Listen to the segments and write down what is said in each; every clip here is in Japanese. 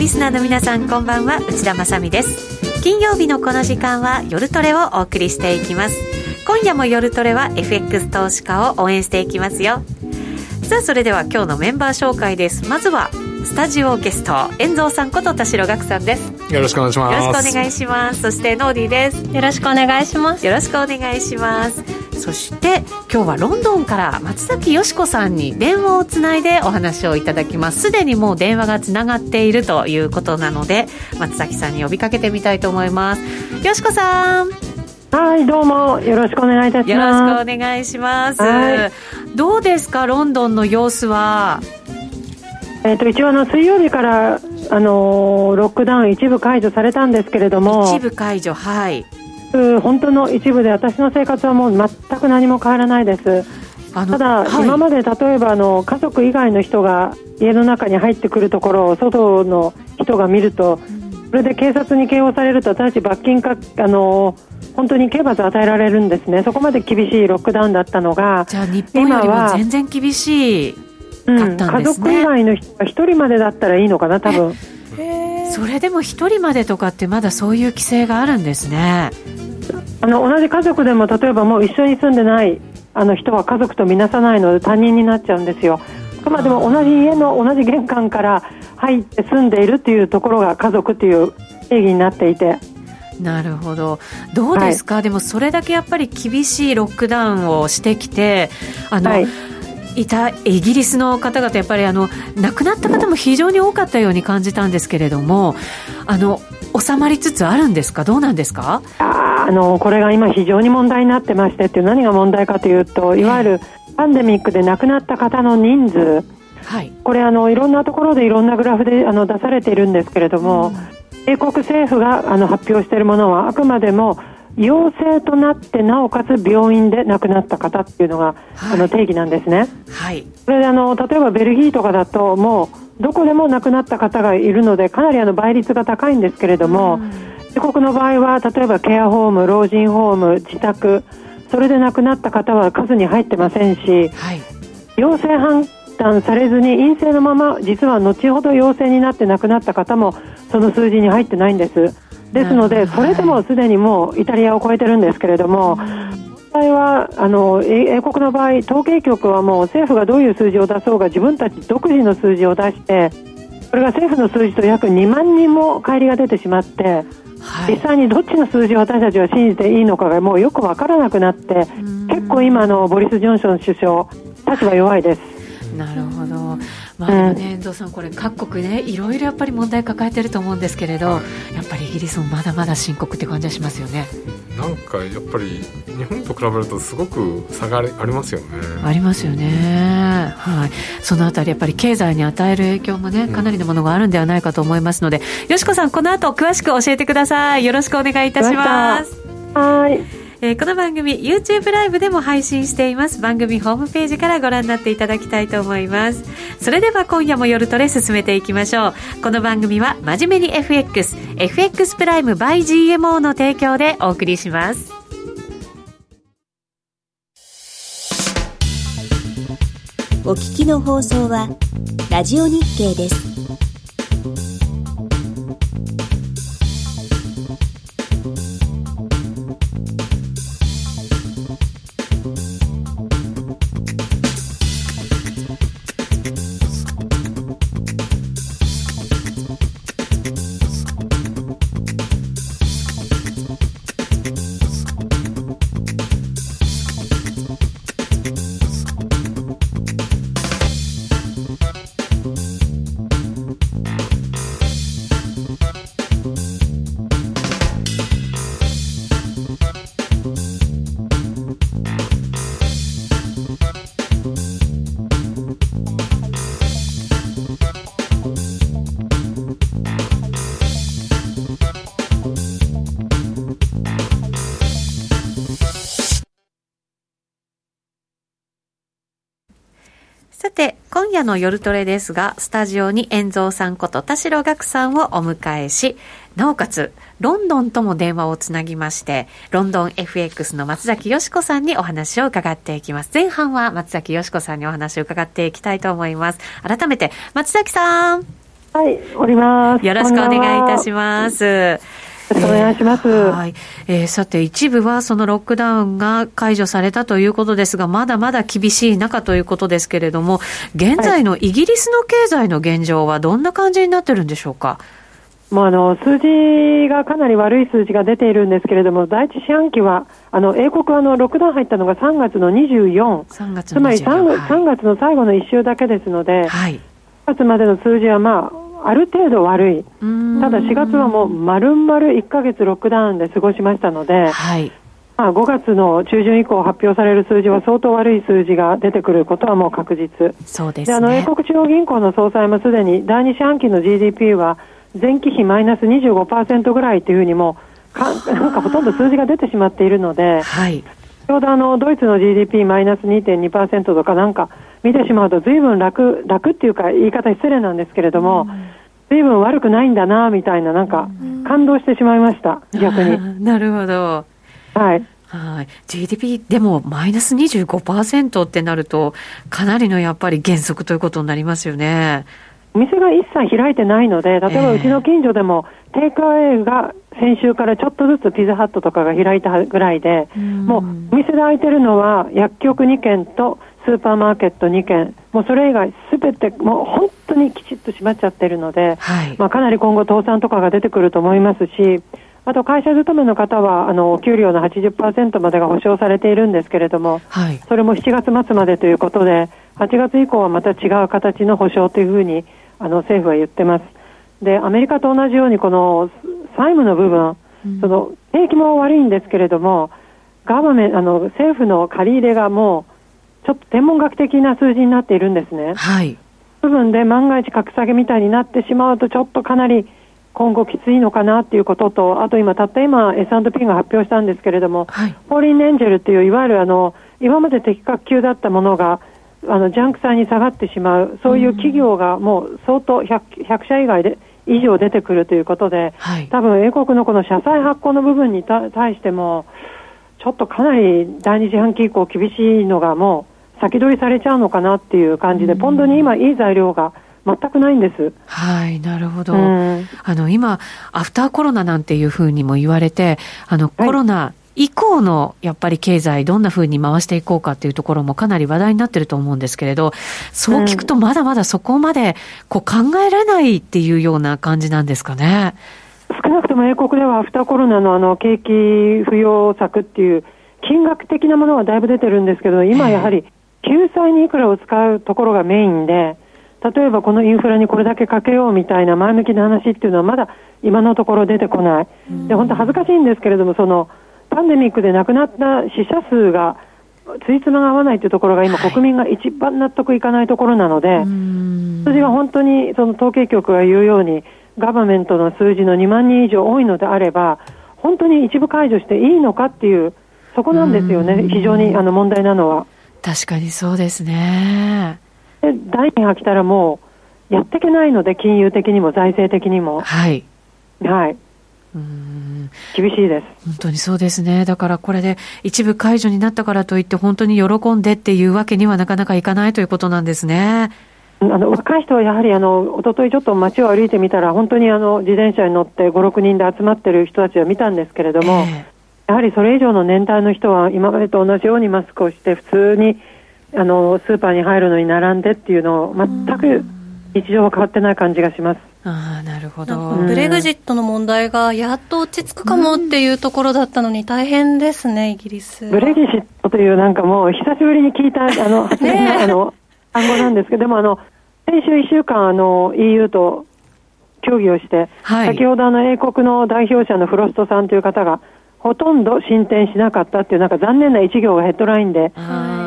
リスナーの皆さんこんばんは。内田まさです。金曜日のこの時間は夜トレをお送りしていきます。今夜も夜トレは FX 投資家を応援していきますよ。さあそれでは今日のメンバー紹介です。まずはスタジオゲスト遠蔵さんこと田代岳さんです。よろしくお願いします。よろしくお願いします。そしてノーディーです。よろしくお願いします。よろしくお願いします。そして今日はロンドンから松崎よしこさんに電話をつないでお話をいただきます。すでにもう電話がつながっているということなので松崎さんに呼びかけてみたいと思います。よしこさん。はいどうもよろしくお願いいたします。よろしくお願いします、どうですかロンドンの様子は？えーと、一応あの水曜日から、あのー、ロックダウン一部解除されたんですけれども一部解除はい。本当の一部で私の生活はもう全く何も変わらないです。ただ、はい、今まで例えばあの家族以外の人が家の中に入ってくるところを外の人が見ると、それで警察に警報されると私たち罰金かあの本当に刑罰与えられるんですね。そこまで厳しいロックダウンだったのがじゃあ日本よりも全然厳しいうん、家族以外の人が1人までだったらいいのかな多分。それでも1人までとかってまだそういう規制があるんですね。あの同じ家族でも例えばもう一緒に住んでないあの人は家族とみなさないので他人になっちゃうんですよ。あくまでも同じ家の同じ玄関から入って住んでいるっていうところが家族っていう定義になっていて。なるほど。どうですか、はい、でもそれだけやっぱり厳しいロックダウンをしてきてあの、はいいたイギリスの方々、やっぱりあの亡くなった方も非常に多かったように感じたんですけれども、あの収まりつつあるんですか、どうなんですか？あのこれが今、非常に問題になってましてって何が問題かというと、いわゆるパンデミックで亡くなった方の人数、はい、これあの、いろんなところでいろんなグラフであの出されているんですけれども、うん、英国政府があの発表しているものは、あくまでも陽性となってなおかつ病院で亡くなった方っていうのが、はい、あの定義なんですね。はい、それであの例えばベルギーとかだともうどこでも亡くなった方がいるのでかなりあの倍率が高いんですけれども、自国の場合は例えばケアホーム、老人ホーム、自宅それで亡くなった方は数に入ってませんし、はい、陽性判断されずに陰性のまま実は後ほど陽性になって亡くなった方もその数字に入ってないんです。ですので、それでもすでにもうイタリアを超えてるんですけれども、問題はあの英国の場合、統計局はもう政府がどういう数字を出そうが自分たち独自の数字を出してこれが政府の数字と約2万人も乖離が出てしまって、はい、実際にどっちの数字を私たちは信じていいのかがもうよく分からなくなって結構今のボリス・ジョンソン首相立場弱いです。なるほどまあでもね、遠藤さん、これ、各国ね、いろいろやっぱり問題抱えてると思うんですけれど、はい、やっぱりイギリスもまだまだ深刻って感じはしますよね。なんかやっぱり日本と比べるとすごく差がありますよね。ありますよね。はい。そのあたりやっぱり経済に与える影響もね、かなりのものがあるんではないかと思いますので、うん、よしこさんこの後詳しく教えてください。よろしくお願いいたします。はい。えー、この番組 YouTube ライブでも配信しています。番組ホームページからご覧になっていただきたいと思います。それでは今夜も夜トレ進めていきましょう。この番組は真面目に FXFX プライム by GMO の提供でお送りします。お聞きの放送はラジオ日経です。夜の夜トレですが、スタジオに遠蔵さんこと田代岳さんをお迎えし、なおかつ、ロンドンとも電話をつなぎまして、ロンドン FX の松崎よしこさんにお話を伺っていきます。前半は松崎よしこさんにお話を伺っていきたいと思います。改めて、松崎さん。はい、おります。よろしくお願いいたします。よろしくお願いします。えー、はい。えー、さて、一部はそのロックダウンが解除されたということですが、まだまだ厳しい中ということですけれども、現在のイギリスの経済の現状はどんな感じになってるんでしょうか？もうあの数字がかなり悪い数字が出ているんですけれども、第一四半期は、あの英国はあのロックダウン入ったのが3月の24、3月つまり 3,、はい、3月の最後の1週だけですので、はい、4月までの数字は、まあ、ある程度悪い、ただ4月はもう丸々1か月ロックダウンで過ごしましたので、はい。まあ、5月の中旬以降発表される数字は相当悪い数字が出てくることはもう確実。そうです、ね、あの英国中央銀行の総裁もすでに第2四半期の GDP は前期比マイナス25%ぐらいというふうにもか なんかほとんど数字が出てしまっているので、はい、ちょうどあのドイツの GDP マイナス2.2%とかなんか見てしまうとずいぶん楽楽っていうか言い方失礼なんですけれども、ずいぶん悪くないんだなみたいななんか感動してしまいました逆に。なるほど。はい。はい。GDP でもマイナス25%ってなると、かなりのやっぱり減速ということになりますよね。お店が一切開いてないので、例えばうちの近所でも、テイクアウェイが先週からちょっとずつピザハットとかが開いたぐらいで、もうお店で開いてるのは薬局2軒とスーパーマーケット2軒、もうそれ以外すべてもう本当にきちっと閉まっちゃってるので、はい、まあかなり今後倒産とかが出てくると思いますし、あと会社勤めの方は、あの、給料の80%までが保証されているんですけれども、はい、それも7月末までということで、8月以降はまた違う形の保証というふうにあの政府は言ってます。で、アメリカと同じようにこの債務の部分、うん、その景気も悪いんですけれども、ガバメあの政府の借り入れがもうちょっと天文学的な数字になっているんですね。はい。部分で万が一格下げみたいになってしまうとちょっとかなり今後きついのかなっていうことと、あと今、たった今、S&P が発表したんですけれども、はい、ポーリン・エンジェルっていう、いわゆるあの今まで適格級だったものが、あのジャンク債に下がってしまう、そういう企業がもう相当 100, 100社以外で以上出てくるということで、はい、多分英国のこの社債発行の部分に対しても、ちょっとかなり第二次半期以降、厳しいのがもう先取りされちゃうのかなっていう感じで、ポンドに今、いい材料が全くないんです。はい、なるほど。あの、今、アフターコロナなんていうふうにも言われて、あの、コロナ以降のやっぱり経済、どんなふうに回していこうかっていうところもかなり話題になってると思うんですけれど、そう聞くとまだまだそこまでこう考えられないっていうような感じなんですかね。少なくとも英国ではアフターコロナのあの景気浮揚策っていう金額的なものはだいぶ出てるんですけど、今やはり救済にいくらを使うところがメインで、例えばこのインフラにこれだけかけようみたいな前向きな話っていうのはまだ今のところ出てこない。で、本当恥ずかしいんですけれども、その、パンデミックで亡くなった死者数がついつまが合わないというところが今、はい、国民が一番納得いかないところなので、数字は本当にその統計局が言うように、ガバメントの数字の2万人以上多いのであれば、本当に一部解除していいのかっていう、そこなんですよね、非常にあの問題なのは。確かにそうですね。で第2波来たらもう、やっていけないので、金融的にも財政的にも。はい。はい。うん厳しいです本当にそうですね、だからこれで一部解除になったからといって、本当に喜んでっていうわけにはなかなかいかないということなんですね。あの若い人はやはりあの一昨日ちょっと街を歩いてみたら、本当にあの自転車に乗って5、6人で集まってる人たちを見たんですけれども、えー、やはりそれ以上の年代の人は今までと同じようにマスクをして、普通にあのスーパーに入るのに並んでっていうのを、全く日常は変わってない感じがします。あなるほど。ブレグジットの問題がやっと落ち着くかもっていうところだったのに大変ですね、イギリス。ブレグジットというなんかもう久しぶりに聞いたあの、ね、あの単語なんですけど、でもあの先週1週間あの EU と協議をして、はい、先ほどあの英国の代表者のフロストさんという方がほとんど進展しなかったっていう、なんか残念な一行がヘッドラインで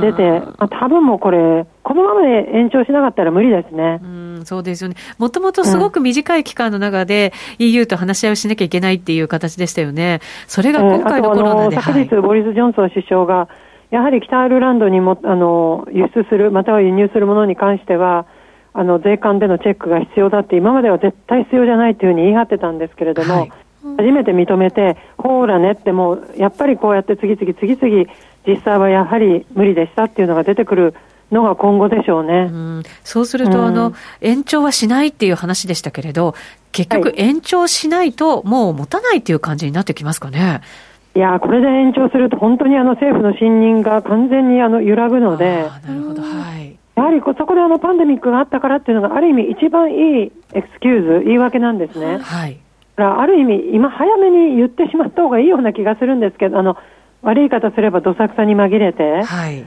出て、まあ、多分もうこれ、このままで延長しなかったら無理ですね。うんそうですよね。もともとすごく短い期間の中で EU と話し合いをしなきゃいけないっていう形でしたよね。それが今回のコロナで、うん、昨日、ボリス・ジョンソン首相が、やはり北アイルランドにもあの輸出する、または輸入するものに関しては、あの税関でのチェックが必要だって、今までは絶対必要じゃないというふうに言い張ってたんですけれども、はい初めて認めて、ほーらねってもう、やっぱりこうやって次々次々、実際はやはり無理でしたっていうのが出てくるのが今後でしょうね。うん、そうすると、あの、延長はしないっていう話でしたけれど、結局延長しないともう持たないっていう感じになってきますかね。いやこれで延長すると本当にあの政府の信任が完全にあの揺らぐので。なるほど、はい。やはりそこであのパンデミックがあったからっていうのがある意味一番いいエクスキューズ、言い訳なんですね。はい。ある意味今早めに言ってしまった方がいいような気がするんですけど、あの、悪い言い方すればどさくさに紛れて。はい。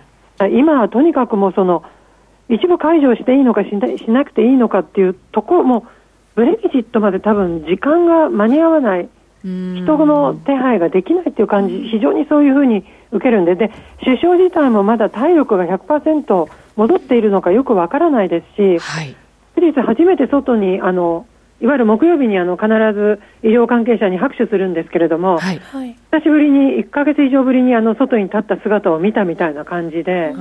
今はとにかくもうその、一部解除していいのかしなくていいのかっていうところも、ブレキジットまで多分時間が間に合わない、人の手配ができないっていう感じ、非常にそういうふうに受けるんで、で、首相自体もまだ体力が100%戻っているのかよくわからないですし、はい、初めて外に、あの、いわゆる木曜日にあの必ず医療関係者に拍手するんですけれども、はい、久しぶりに1か月以上ぶりにあの外に立った姿を見たみたいな感じで、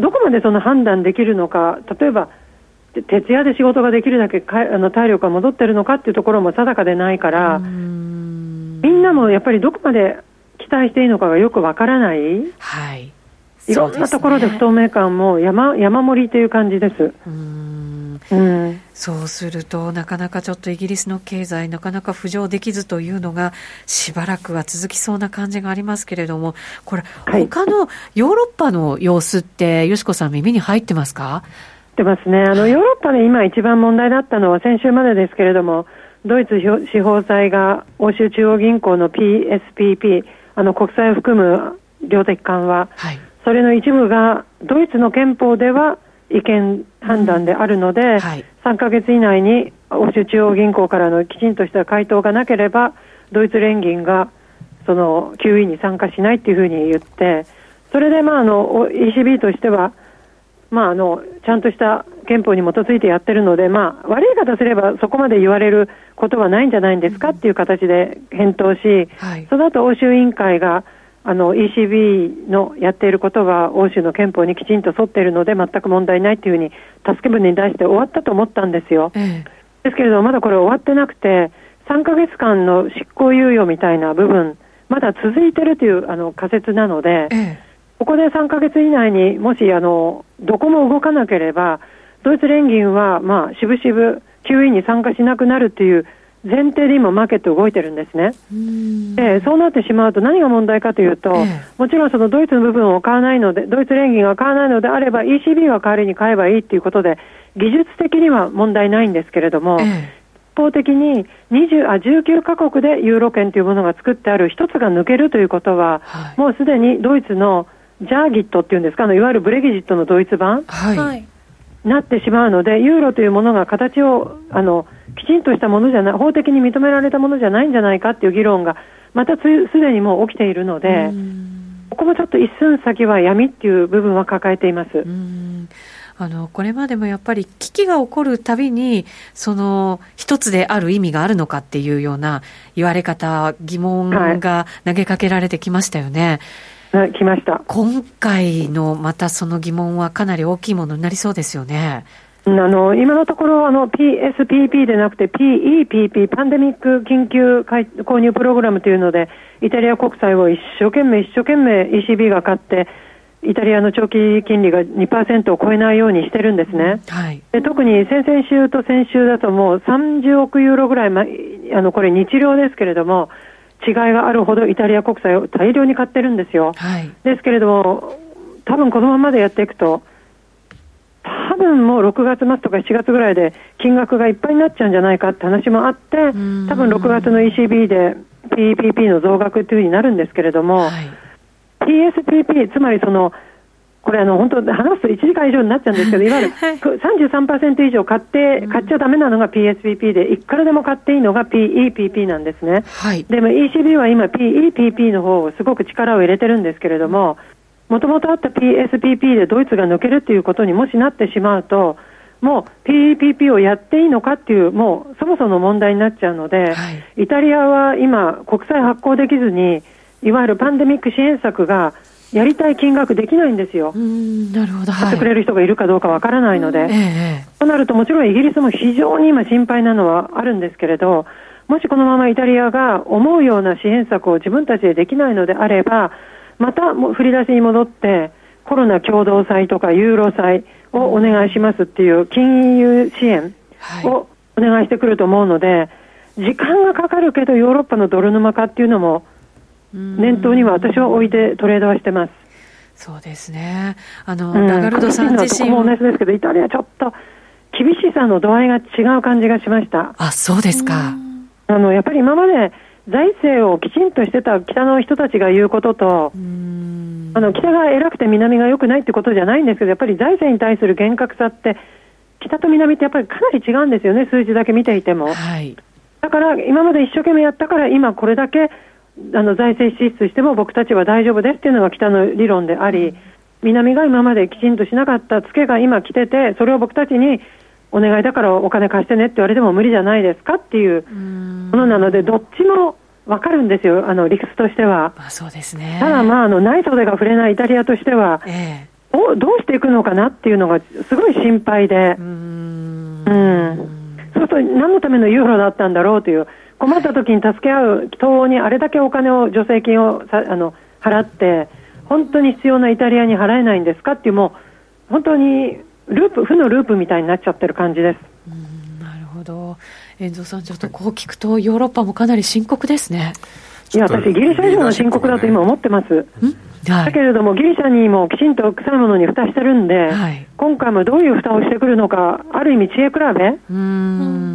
どこまでその判断できるのか、例えば徹夜で仕事ができるだけかあの体力が戻ってるのかっていうところも定かでないから、みんなもやっぱりどこまで期待していいのかがよくわからない。はい。いろんなところで不透明感も山山盛りという感じです。うん。うん、そうすると、なかなかちょっとイギリスの経済、なかなか浮上できずというのが、しばらくは続きそうな感じがありますけれども、これ、はい、他のヨーロッパの様子って、よしこさん、耳に入ってますか？ってますね。あの、ヨーロッパで今一番問題だったのは先週までですけれども、ドイツ司法裁が欧州中央銀行の PSPP、あの、国債を含む量的緩和、はい。それの一部がドイツの憲法では違憲判断であるので、うん。はい、3か月以内に欧州中央銀行からのきちんとした回答がなければ、ドイツ連銀がその QE に参加しないっていうふうに言って、それでまああの ECB としては、まあ、あのちゃんとした憲法に基づいてやってるので、まあ、悪い方すればそこまで言われることはないんじゃないんですかっていう形で返答し、はい、その後欧州委員会があの ECB のやっていることは欧州の憲法にきちんと沿っているので全く問題ないというふうに助け舟に出して終わったと思ったんですよ。ええ、ですけれどもまだこれ終わってなくて3ヶ月間の執行猶予みたいな部分まだ続いているというあの仮説なので、え、ここで3ヶ月以内にもしあのどこも動かなければドイツ連銀はまあしぶしぶ QE に参加しなくなるという前提で今、マーケット動いてるんですね。でそうなってしまうと何が問題かというと、ええ、もちろんそのドイツの部分を買わないので、ドイツ連銀が買わないのであれば、ECB が代わりに買えばいいということで、技術的には問題ないんですけれども、え、一方的に20あ19カ国でユーロ圏というものが作ってある一つが抜けるということは、はい、もうすでにドイツのジャーギットっていうんですか、いわゆるブレギジットのドイツ版、はい、なってしまうので、ユーロというものが形をあのきちんとしたものじゃない、法的に認められたものじゃないんじゃないかっていう議論が、またすでにもう起きているので、ここもちょっと一寸先は闇っていう部分は抱えています。あのこれまでもやっぱり危機が起こるたびに、その一つである意味があるのかっていうような言われ方、疑問が投げかけられてきましたよね。はい、来ました。今回のまたその疑問はかなり大きいものになりそうですよね。あの今のところあの PSPP でなくて PEPP パンデミック緊急購入プログラムというのでイタリア国債を一生懸命一生懸命 ECB が買ってイタリアの長期金利が2%を超えないようにしてるんですね、はい、で特に先々週と先週だともう30億ユーロぐらい、ま、あのこれ日量ですけれども違いがあるほどイタリア国債を大量に買ってるんですよ、はい、ですけれども多分このままでやっていくと多分もう6月末とか7月ぐらいで金額がいっぱいになっちゃうんじゃないかって話もあって、多分6月の ECB で PPP の増額というふうになるんですけれども、はい、PSPP、つまりその、これあの本当話すと1時間以上になっちゃうんですけど、いわゆる33%以上買って、買っちゃだめなのが PSPP で、いくらでも買っていいのが PEPP なんですね。はい、でも ECB は今 PEPP の方をすごく力を入れてるんですけれども、もともとあった PSPP でドイツが抜けるということにもしなってしまうと、もう PPP をやっていいのかっていう、もうそもそも問題になっちゃうので、はい、イタリアは今、国債発行できずに、いわゆるパンデミック支援策がやりたい金額できないんですよ。なるほど。買ってくれる人がいるかどうかわからないので。ええ、となると、もちろんイギリスも非常に今心配なのはあるんですけれど、もしこのままイタリアが思うような支援策を自分たちでできないのであれば、またも振り出しに戻って、コロナ共同債とかユーロ債をお願いしますっていう金融支援をお願いしてくると思うので、時間がかかるけどヨーロッパの泥沼化っていうのも念頭には私は置いてトレードはしてます。そうですね。あの、うん、ラガルドさん自身も同じですけど、イタリアちょっと厳しさの度合いが違う感じがしました。あ、そうですか。あの、やっぱり今まで財政をきちんとしてた北の人たちが言うことと、あの、北が偉くて南が良くないってことじゃないんですけど、やっぱり財政に対する厳格さって、北と南ってやっぱりかなり違うんですよね、数字だけ見ていても。はい。だから今まで一生懸命やったから今これだけあの財政支出しても僕たちは大丈夫ですっていうのが北の理論であり、南が今まできちんとしなかったツケが今来てて、それを僕たちにお願いだからお金貸してねって言われても無理じゃないですかっていうものなので、どっちも分かるんですよ、あの理屈としては。まあ、そうですね。ただ、まあ、あの内袖が触れないイタリアとしては、ええ、どどうしていくのかなっていうのがすごい心配で。うん。うん。そうすると何のためのユーロだったんだろうという困った時に助け合う東欧にあれだけお金を助成金をさあの払って本当に必要なイタリアに払えないんですかっていうもう本当にループ負のループみたいになっちゃってる感じです。なるほど遠藤さんちょっとこう聞くとヨーロッパもかなり深刻ですね。いや私ギリシャ以上の深刻だと今思ってます。はい、だけれども、ギリシャにもきちんと臭いものに蓋してるんで、はい、今回もどういう蓋をしてくるのか、ある意味、知恵比べ、うん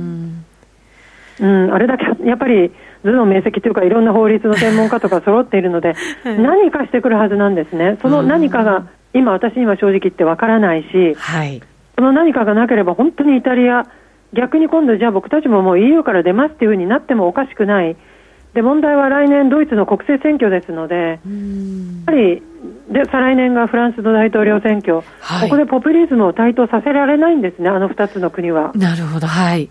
うん、あれだけやっぱり頭脳明晰というかいろんな法律の専門家とか揃っているので、はい、何かしてくるはずなんですね、その何かが今、私には正直言ってわからないし、はい、その何かがなければ本当にイタリア、逆に今度、じゃあ僕たちももう EU から出ますっていうふうになってもおかしくない。で問題は来年、ドイツの国政選挙ですので、やっぱりで再来年がフランスの大統領選挙、はい、ここでポピュリズムを台頭させられないんですね、あの2つの国は。なるほど、はい、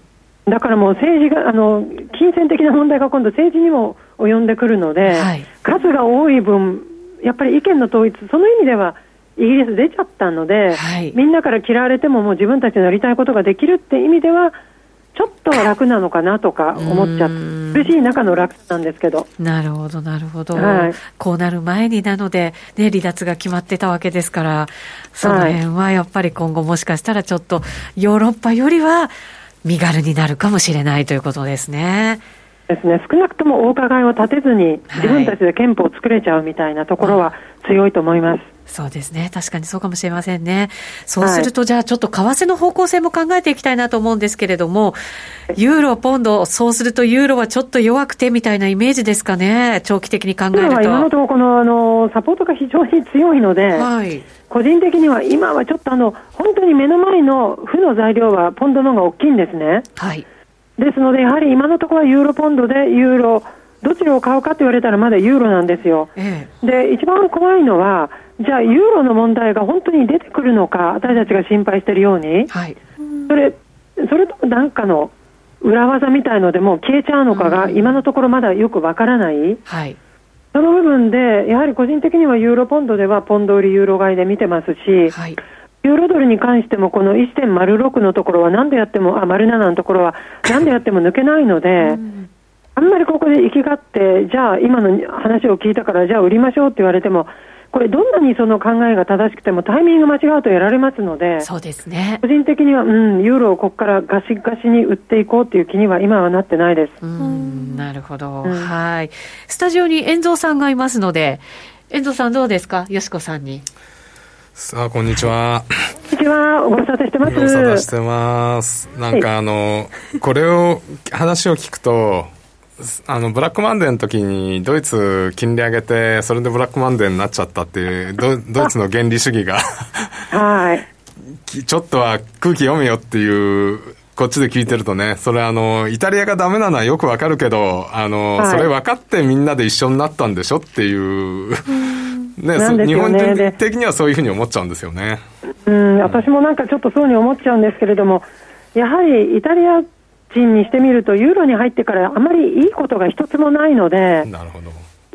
だからもう政治が、あの金銭的な問題が今度、政治にも及んでくるので、はい、数が多い分、やっぱり意見の統一、その意味ではイギリス出ちゃったので、はい、みんなから嫌われてももう自分たちのやりたいことができるって意味では、ちょっとは楽なのかなとか思っちゃって。苦しい中の楽なんですけど。なるほど、なるほど。はい、こうなる前になので、ね、離脱が決まってたわけですから、その辺はやっぱり今後もしかしたらちょっとヨーロッパよりは身軽になるかもしれないということですね。ですね、少なくともお伺いを立てずに、自分たちで憲法を作れちゃうみたいなところは強いと思います。そうですね。確かにそうかもしれませんね。そうすると、はい、じゃあちょっと為替の方向性も考えていきたいなと思うんですけれども、ユーロ、ポンド、そうするとユーロはちょっと弱くてみたいなイメージですかね。長期的に考えると。今のところこの、あの、サポートが非常に強いので、はい、個人的には今はちょっとあの、本当に目の前の負の材料はポンドの方が大きいんですね。はい。ですので、やはり今のところはユーロポンドでユーロ、どちらを買うかと言われたらまだユーロなんですよ。ええ、で、一番怖いのは、じゃあ、ユーロの問題が本当に出てくるのか、私たちが心配しているように、はい、それそれともなんかの裏技みたいのでも消えちゃうのかが、今のところまだよくわからない。はい。その部分で、やはり個人的にはユーロポンドではポンド売りユーロ買いで見てますし、はい、ユーロドルに関してもこの1.06のところは何でやっても、あ、丸7のところは何でやっても抜けないので、あんまりここで行きがって、じゃあ今の話を聞いたから、じゃあ売りましょうって言われても、これ、どんなにその考えが正しくても、タイミング間違うとやられますので、そうですね個人的には、うん、ユーロをここからガシガシに売っていこうという気には、今はなってないです。うんなるほど、うん、はい。スタジオに YEN蔵さんがいますので、 YEN蔵さん、どうですか、よしこさんに。さあ、こんにちは。こんにちは。ご無沙汰してます。ご無沙汰してます。なんかあの、はい、これを、話を聞くと、あの、ブラックマンデーの時に、ドイツ金利上げて、それでブラックマンデーになっちゃったっていう、ドドイツの原理主義が。はい。ちょっとは空気読めよっていう、こっちで聞いてるとね、それあの、イタリアがダメなのはよくわかるけど、あの、はい、それ分かってみんなで一緒になったんでしょっていう。ね、ね。日本人的にはそういうふうに思っちゃうんですよね。うん、私もなんかちょっとそうに思っちゃうんですけれども、やはりイタリア人にしてみると、ユーロに入ってからあまりいいことが一つもないので、なるほど。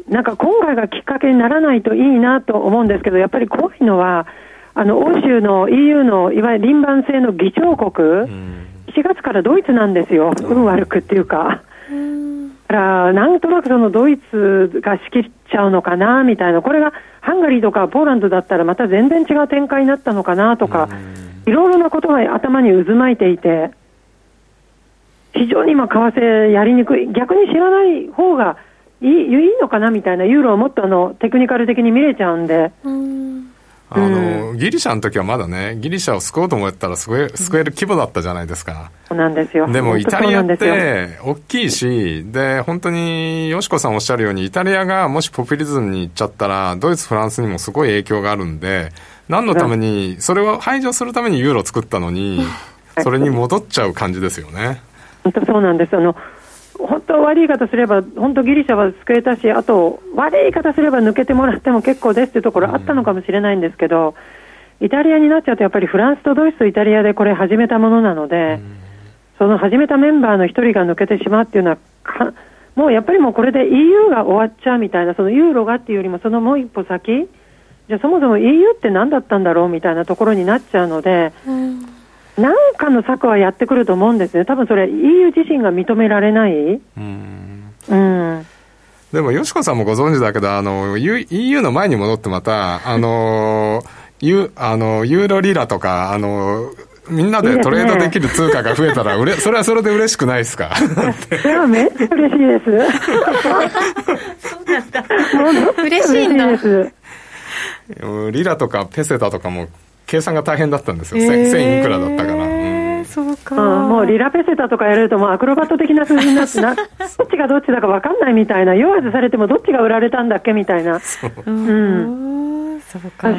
なんか今回がきっかけにならないといいなと思うんですけど、やっぱり怖いのは、あの欧州の EU のいわゆる輪番制の議長国、うん、7月からドイツなんですよ、運悪くっていうか。だだからなんとなくそのドイツが仕切っちゃうのかなみたいな、これがハンガリーとかポーランドだったらまた全然違う展開になったのかなとか、いろいろなことが頭に渦巻いていて、非常に今、為替やりにくい、逆に知らない方がいいいいのかなみたいな、ユーロをもっとあのテクニカル的に見れちゃうんで。うんあの、ギリシャの時はまだね、ギリシャを救おうと思ったら救え救える規模だったじゃないですか。そうなんですよ。でもイタリアって大きいし、で、本当に、よしこさんおっしゃるように、イタリアがもしポピュリズムに行っちゃったら、ドイツ、フランスにもすごい影響があるんで、何のために、それを排除するためにユーロ作ったのに、それに戻っちゃう感じですよね。本当そうなんです。あの、本当悪い言い方すれば、本当ギリシャは救えたし、あと悪い言い方すれば抜けてもらっても結構ですっていうところあったのかもしれないんですけど、イタリアになっちゃうとやっぱりフランスとドイツとイタリアでこれ始めたものなので、その始めたメンバーの一人が抜けてしまうっていうのはもうやっぱりもうこれで EU が終わっちゃうみたいな、そのユーロがっていうよりもそのもう一歩先、じゃあそもそも EU って何だったんだろうみたいなところになっちゃうので、うん何かの策はやってくると思うんですね、多分それ、EU 自身が認められない。うんうんでも、よしこさんもご存知だけど、あの、EU の前に戻ってまた、あの、ユあのユーロリラとか、あの、みんなでトレードできる通貨が増えたら、うれ それはそれで嬉しくないですか？それはめっちゃ嬉しいです。そうなんだ。嬉しいんだ。リラとかペセタとかも計算が大変だったんですよ、えー、1000いくらだったから。そうか、もうリラペセタとかやれると、もうアクロバット的な数字になってな、どっちがどっちだか分かんないみたいな、弱ずされてもどっちが売られたんだっけみたいな、う。うん、そうか。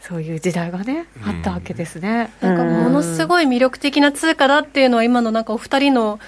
そういう時代がね、あったわけですね。なんかものすごい魅力的な通貨だっていうのは、今のなんかお二人の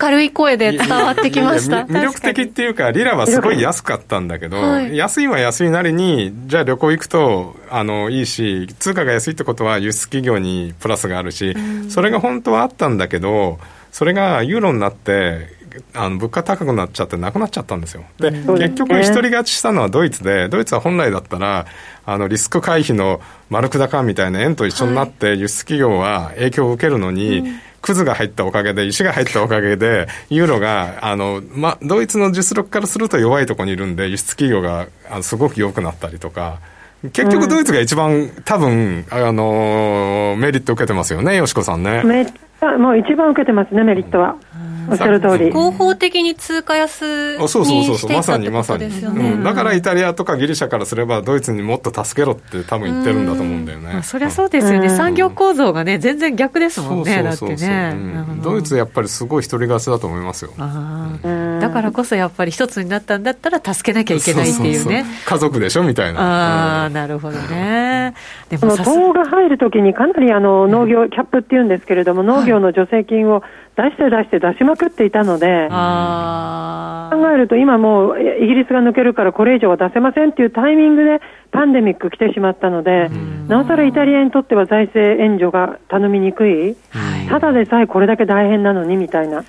明るい声で伝わってきました。魅力的っていうかリラはすごい安かったんだけど、はい、安いは安いなりにじゃあ旅行行くとあのいいし通貨が安いってことは輸出企業にプラスがあるし、それが本当はあったんだけどそれがユーロになってあの物価高くなっちゃってなくなっちゃったんですよ。で、結局一人勝ちしたのはドイツで、ドイツは本来だったら、あのリスク回避の丸砕かみたいな円と一緒になって輸出企業は影響を受けるのに、クズが入ったおかげで、石が入ったおかげで、ユーロが、あの、ま、ドイツの実力からすると弱いところにいるんで、輸出企業があのすごく良くなったりとか、結局ドイツが一番、うん、多分、あの、メリット受けてますよね、よしこさんね。めっちゃ、もう一番受けてますね、メリットは。うんおっしゃる通り。合法的に通貨安にそうそうそうそう、まさにまさに、うん。だからイタリアとかギリシャからすれば、ドイツにもっと助けろって多分言ってるんだと思うんだよね。そりゃそうですよね、産業構造がね、全然逆ですもんね、だってね。ドイツやっぱりすごい一人勝ちだと思いますよ。だからこそやっぱり一つになったんだったら助けなきゃいけないっていうね。家族でしょみたいな。ああ、なるほどね。でも、党が入るときにかなりあの農業、キャップっていうんですけれども、農業の助成金を出して出して出しまくっていたので、考えると今もうイギリスが抜けるからこれ以上は出せませんっていうタイミングでパンデミック来てしまったので、なおさらイタリアにとっては財政援助が頼みにくい、はい、ただでさえこれだけ大変なのにみたいな、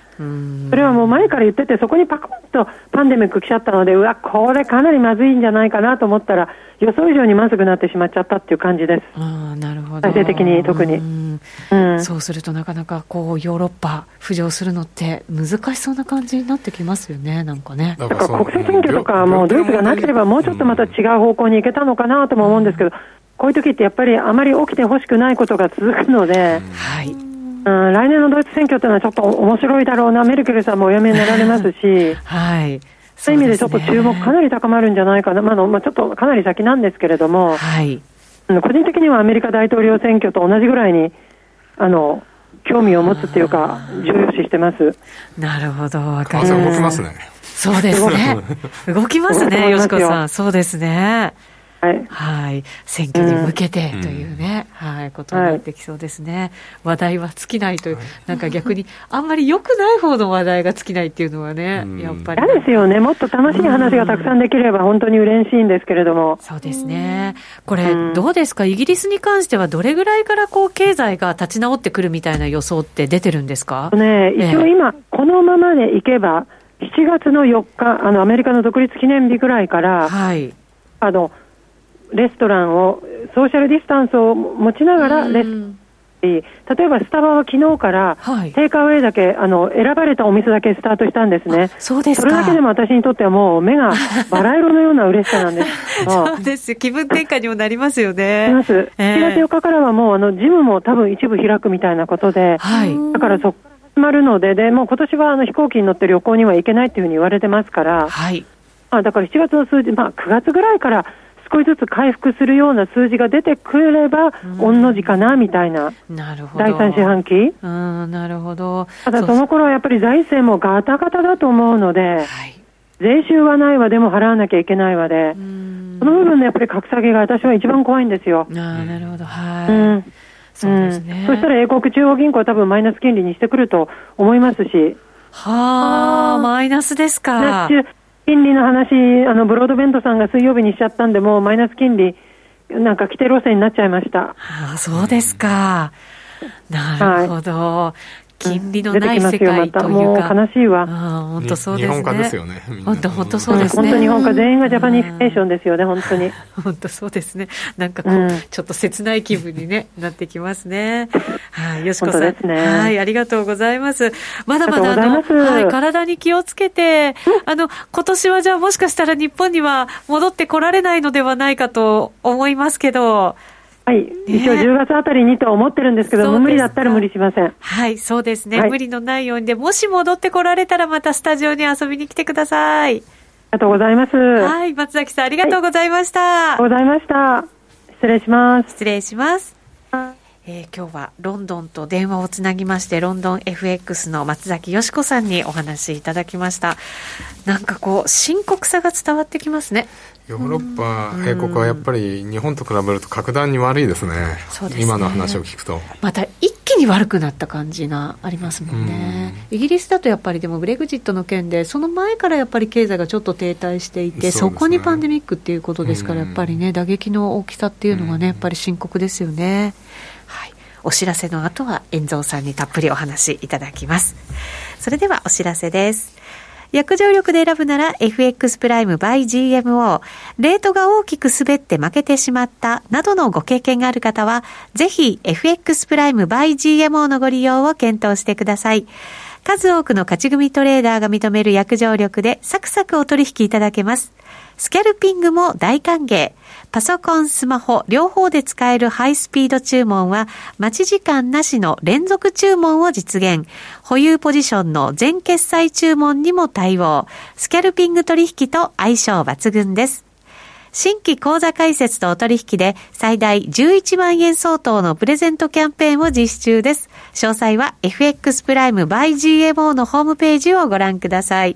それはもう前から言ってて、そこにパコッとパンデミック来ちゃったので、うわ、これかなりまずいんじゃないかなと思ったら、予想以上にまずくなってしまっちゃったっていう感じです。あなるほど。財政的に特に、うん、そうするとなかなかこうヨーロッパ浮上するのって難しそうな感じになってきますよねなんかね。だから国政選挙とかもドイツがなければもうちょっとまた違う方向に行けたのかなとも思うんですけど、こういう時ってやっぱりあまり起きてほしくないことが続くので、はい、うん、来年のドイツ選挙というのはちょっと面白いだろうな、メルケルさんもお辞めになられますし、はい、そういう意味でちょっと注目かなり高まるんじゃないかな、まあのまあ、ちょっとかなり先なんですけれども、はい、個人的にはアメリカ大統領選挙と同じぐらいに、あの興味を持つっていうか、重要視してます。なるほど、わかります。そうですね。動きますね、よしこさん。そうですね。はい、はい、選挙に向けてというね、うん、はい、ことになってきそうですね、はい、話題は尽きないという、なんか逆に、あんまり良くない方の話題が尽きないっていうのはね、やっぱり。嫌ですよね、もっと楽しい話がたくさんできれば、本当に嬉しいんですけれども。そうですね、これ、どうですか、イギリスに関しては、どれぐらいからこう経済が立ち直ってくるみたいな予想って出てるんですか、ね、一応今、このままでいけば、7月の4日、あのアメリカの独立記念日ぐらいから、はい、あのレストランをソーシャルディスタンスを持ちながらレス、例えばスタバは昨日からテイクアウェイだけ、あの選ばれたお店だけスタートしたんですね。そうですそれだけでも私にとってはもう目が バラ色のような嬉しさなんですそうですよ。気分転換にもなりますよね。します。えー、4月4日からはもうあのジムも多分一部開くみたいなことで、はい、だからそこ始まるので、でもう今年はあの飛行機に乗って旅行には行けないっていうふうに言われてますから、はい。あだから7月の数字、まあ9月ぐらいから少しずつ回復するような数字が出てくれば、御の字かなみたいな、なるほど第3四半期。うん、なるほど。ただその頃はやっぱり財政もガタガタだと思うので、はい、税収はないわ、でも払わなきゃいけないわで、その部分でやっぱり格下げが私は一番怖いんですよ。あなるほど、はい。うんそうですね、うん、そしたら英国中央銀行は多分マイナス金利にしてくると思いますし。はあ、マイナスですか。金利の話、あのブロードベントさんが水曜日にしちゃったんで、もうマイナス金利、なんか規定路線になっちゃいました。ああ、そうですか。なるほど。はい金利のない世界というか、悲しいわ。本当そうですね。日本化ですよね。本当本当そうですね。本当日本化全員がジャパニフィケーションですよね、本当に。本当そうですね。なんかこう、ちょっと切ない気分にね、なってきますね。はい、よしこさん。はい、ありがとうございます。まだまだあの、はい、体に気をつけて、あの、今年はじゃあもしかしたら日本には戻ってこられないのではないかと思いますけど、はい、一応10月あたりにと思ってるんですけど、無理だったら無理しません。はい、そうですね、はい、無理のないようにで、もし戻ってこられたら、またスタジオに遊びに来てください。ありがとうございます。はい、松崎さん、ありがとうございました。はい、ございました。失礼します。失礼します。えー、今日はロンドンと電話をつなぎまして、ロンドン FX の松崎よしこさんにお話いただきました。なんかこう、深刻さが伝わってきますね。ヨーロッパ、英国はやっぱり日本と比べると格段に悪いですね、すね。今の話を聞くと。また一気に悪くなった感じがありますもんね、イギリスだとやっぱりでもブレグジットの件で、その前からやっぱり経済がちょっと停滞していて、そ、ね,、こにパンデミックっていうことですから、やっぱりね、打撃の大きさっていうのがね、やっぱり深刻ですよね。はい、お知らせの後は、遠蔵さんにたっぷりお話いただきます。それではお知らせです。約定力で選ぶなら FX プライム by GMO。レートが大きく滑って負けてしまったなどのご経験がある方は、ぜひ FX プライム by GMO のご利用を検討してください。数多くの勝ち組トレーダーが認める約定力でサクサクお取引いただけます。スキャルピングも大歓迎。パソコン、スマホ、両方で使えるハイスピード注文は、待ち時間なしの連続注文を実現。保有ポジションの全決済注文にも対応。スキャルピング取引と相性抜群です。新規口座開設とお取引で最大11万円相当のプレゼントキャンペーンを実施中です。詳細は FX プライム by GMO のホームページをご覧ください。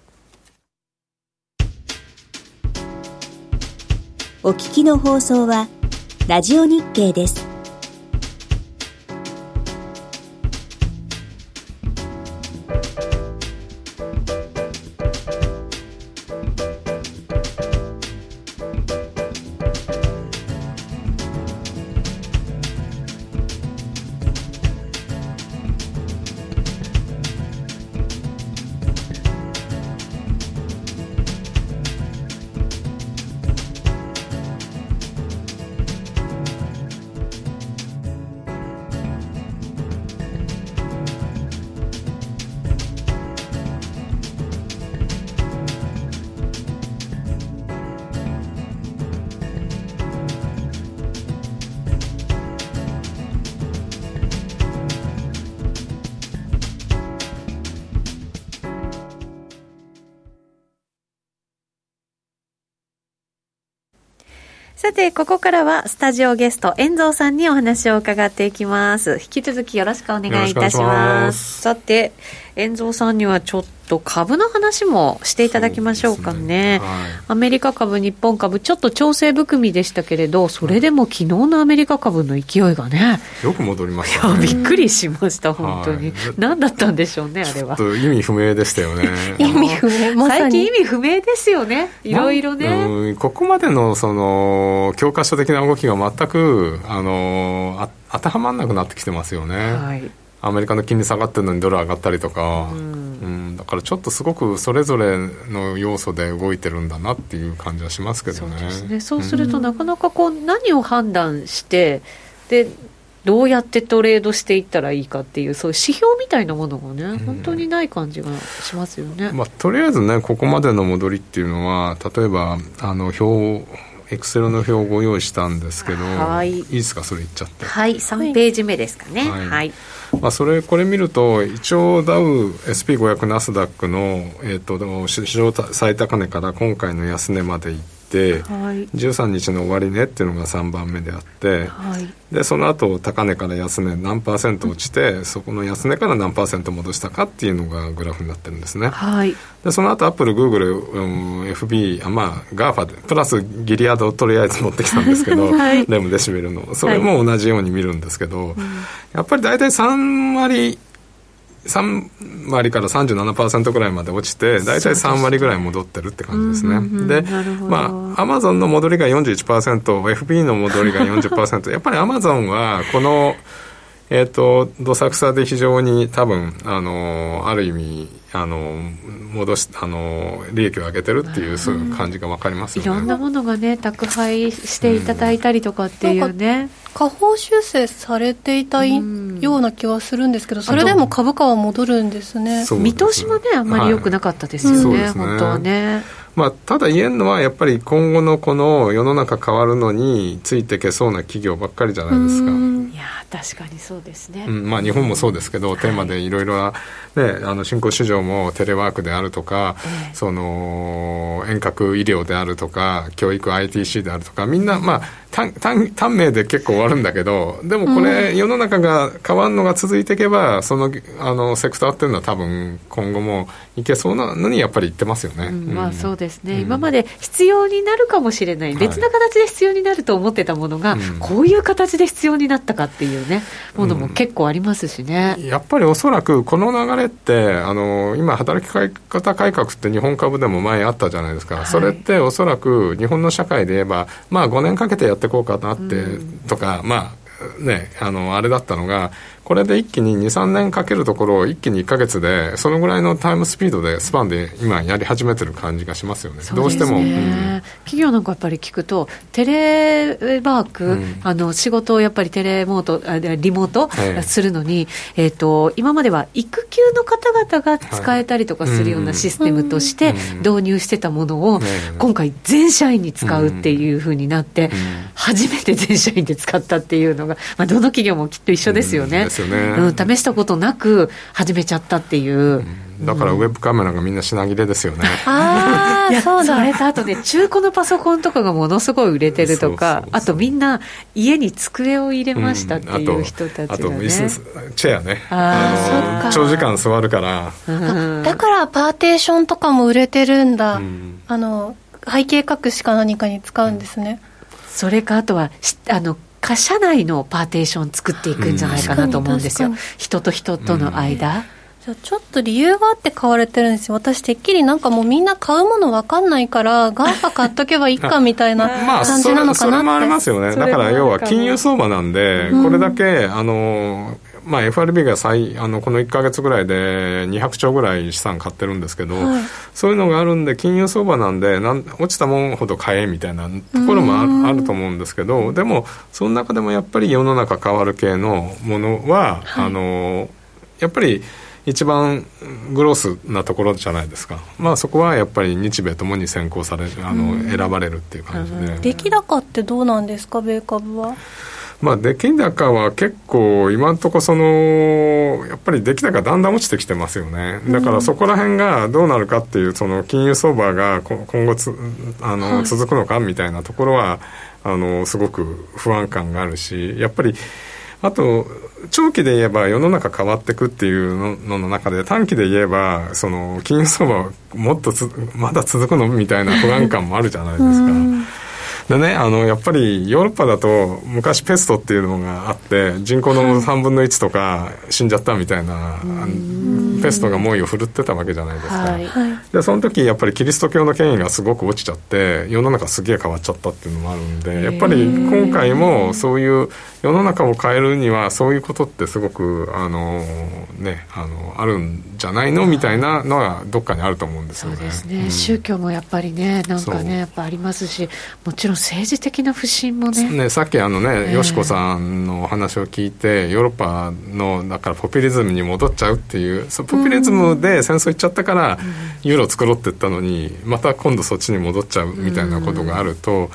お聞きの放送は、ラジオ日経です。さて、ここからはスタジオゲスト、遠藤さんにお話を伺っていきます。引き続きよろしくお願いいたします。ますさて、遠蔵さんにはちょっと株の話もしていただきましょうかね、ね。はい、アメリカ株、日本株、ちょっと調整含みでしたけれど、それでも昨日のアメリカ株の勢いがね、よく戻りました、ね、びっくりしました、本当に、はい、何だったんでしょうね、あれは。意味不明でしたよね。意味不明、ま、最近意味不明ですよね、いろいろね。ここまでのその教科書的な動きが全くあのあ当てはまらなくなってきてますよね。はいアメリカの金利下がってるのにドル上がったりとか、うん、うん、だからちょっとすごくそれぞれの要素で動いてるんだなっていう感じはしますけどね。そうですね。そうすると、なかなかこう何を判断してでどうやってトレードしていったらいいかっていうそういう指標みたいなものがね、うん、本当にない感じがしますよね。まあ、とりあえずねここまでの戻りっていうのは例えばあの表エクセルの表をご用意したんですけど、はい、いいですか？それ言っちゃって。はい。3ページ目ですかね。はい、はい、まあ、それこれ見ると一応ダウ SP500 ナスダックの、えーと、と市場最高値から今回の安値までいって、はい、13日の終値っていうのが3番目であって、はい、でその後高値から安値何パーセント落ちて、うん、そこの安値から何パーセント戻したかっていうのがグラフになってるんですね、はい、でその後アップルグーグル、うん、FB あまあ GAFA でプラスギリアドをとりあえず持ってきたんですけど、はい、レムデシベルの。それも同じように見るんですけど、はい、やっぱり大体3割3割から37%ぐらいまで落ちて大体3割ぐらい戻ってるって感じですね。でまあアマゾンの戻りが 41%FB の戻りが40%やっぱりアマゾンはこのえっ、ー、とどさくさで非常に多分あのある意味あの戻しあの利益を上げてるっていうそういう感じが分かりますよね、いろんなものがね宅配していただいたりとかっていうね、下方修正されていたい、ような気はするんですけどそれでも株価は戻るんですね。見通しもねあんまり良くなかったですよね、はい、本当はね。まあ、ただ言えるのはやっぱり今後のこの世の中変わるのについていけそうな企業ばっかりじゃないですか。いや確かにそうですね、うん、まあ、日本もそうですけど、テーマでいろいろね、あの新興市場もテレワークであるとか、えー、その遠隔医療であるとか教育 ITC であるとかみんな、まあ、単単単名で結構終わるんだけどでもこれ、うん、世の中が変わるのが続いていけばそのあのセクターっていうのは多分今後もいけそうなのにやっぱり言ってますよね、うん、まあ、そうですね、今まで必要になるかもしれない、別な形で必要になると思ってたものが、はい、こういう形で必要になったかっていうねものも結構ありますしね、やっぱりおそらくこの流れってあの今働き方改革って日本株でも前あったじゃないですか、はい、それっておそらく日本の社会で言えばまあ5年かけてやっていこうかなって、とか、まあね、あの、あれだったのが、これで一気に2、3年かけるところを一気に1か月で、そのぐらいのタイムスピードで、スパンで今やり始めてる感じがしますよね。どうしても、うん、企業なんかやっぱり聞くと、テレワーク、うん、あの仕事をやっぱりテレモート、リモートするのに、えっ、ー、と、今までは育休の方々が使えたりとかするようなシステムとして導入してたものを、今回全社員に使うっていうふうになって、初めて全社員で使ったっていうのが、まあ、どの企業もきっと一緒ですよね。ですよね。うん、試したことなく始めちゃったっていう。だからウェブカメラがみんな品切れですよね。ああ、そうだ。それとあとね、中古のパソコンとかがものすごい売れてるとか、あとみんな家に机を入れましたっていう人たちが、ねうん、あと、あとチェアね。ああ長時間座るから。だからパーテーションとかも売れてるんだ。うん、あの、背景隠しか何かに使うんですね。それかあとはあのか社内のパーテーション作っていくんじゃないかなと思うんですよ、うん、人と人との間。じゃちょっと理由があって買われてるんですよ。私、てっきりなんかもうみんな買うもの分かんないから、 GAFA 買っとけばいいかみたいな 感じなのかなって。まあ、それもありますよね。だから要は金融相場なんで、これだけ、あの、まあ、FRB が最あのこの1か月ぐらいで200兆ぐらい資産買ってるんですけど、はい、そういうのがあるんで金融相場なんでなん落ちたもんほど買えみたいなところもあると思うんですけどでもその中でもやっぱり世の中変わる系のものは、はい、あのやっぱり一番グロースなところじゃないですか、まあ、そこはやっぱり日米ともに先行されあの、選ばれるっていう感じで。出来高ってどうなんですか米株は？まあ、出来高は結構、今のところその、やっぱり出来高だんだん落ちてきてますよね。だからそこら辺がどうなるかっていう、その金融相場が今後つあの、はい、続くのかみたいなところは、あの、すごく不安感があるし、やっぱり、あと長期で言えば世の中変わっていくっていうのの中で短期で言えばその金融相場もっとまだ続くの？みたいな不安感もあるじゃないですか。でね、あの、やっぱりヨーロッパだと昔ペストっていうのがあって、人口の3分の1とか死んじゃったみたいな、ペストが猛威を振るってたわけじゃないですか、はい、でその時やっぱりキリスト教の権威がすごく落ちちゃって世の中すげえ変わっちゃったっていうのもあるんでやっぱり今回もそういう世の中を変えるにはそういうことってすごくあの、ね、あのあるんじゃないの？みたいなのはどっかにあると思うんですよね。そうですね、うん、宗教もやっぱりねなんかねやっぱありますしもちろん政治的な不信もね。ねさっきあのね、よしこさんのお話を聞いてヨーロッパのだからポピュリズムに戻っちゃうっていうポピュリズムで戦争行っちゃったから、ユーロ作ろうって言ったのにまた今度そっちに戻っちゃうみたいなことがあると、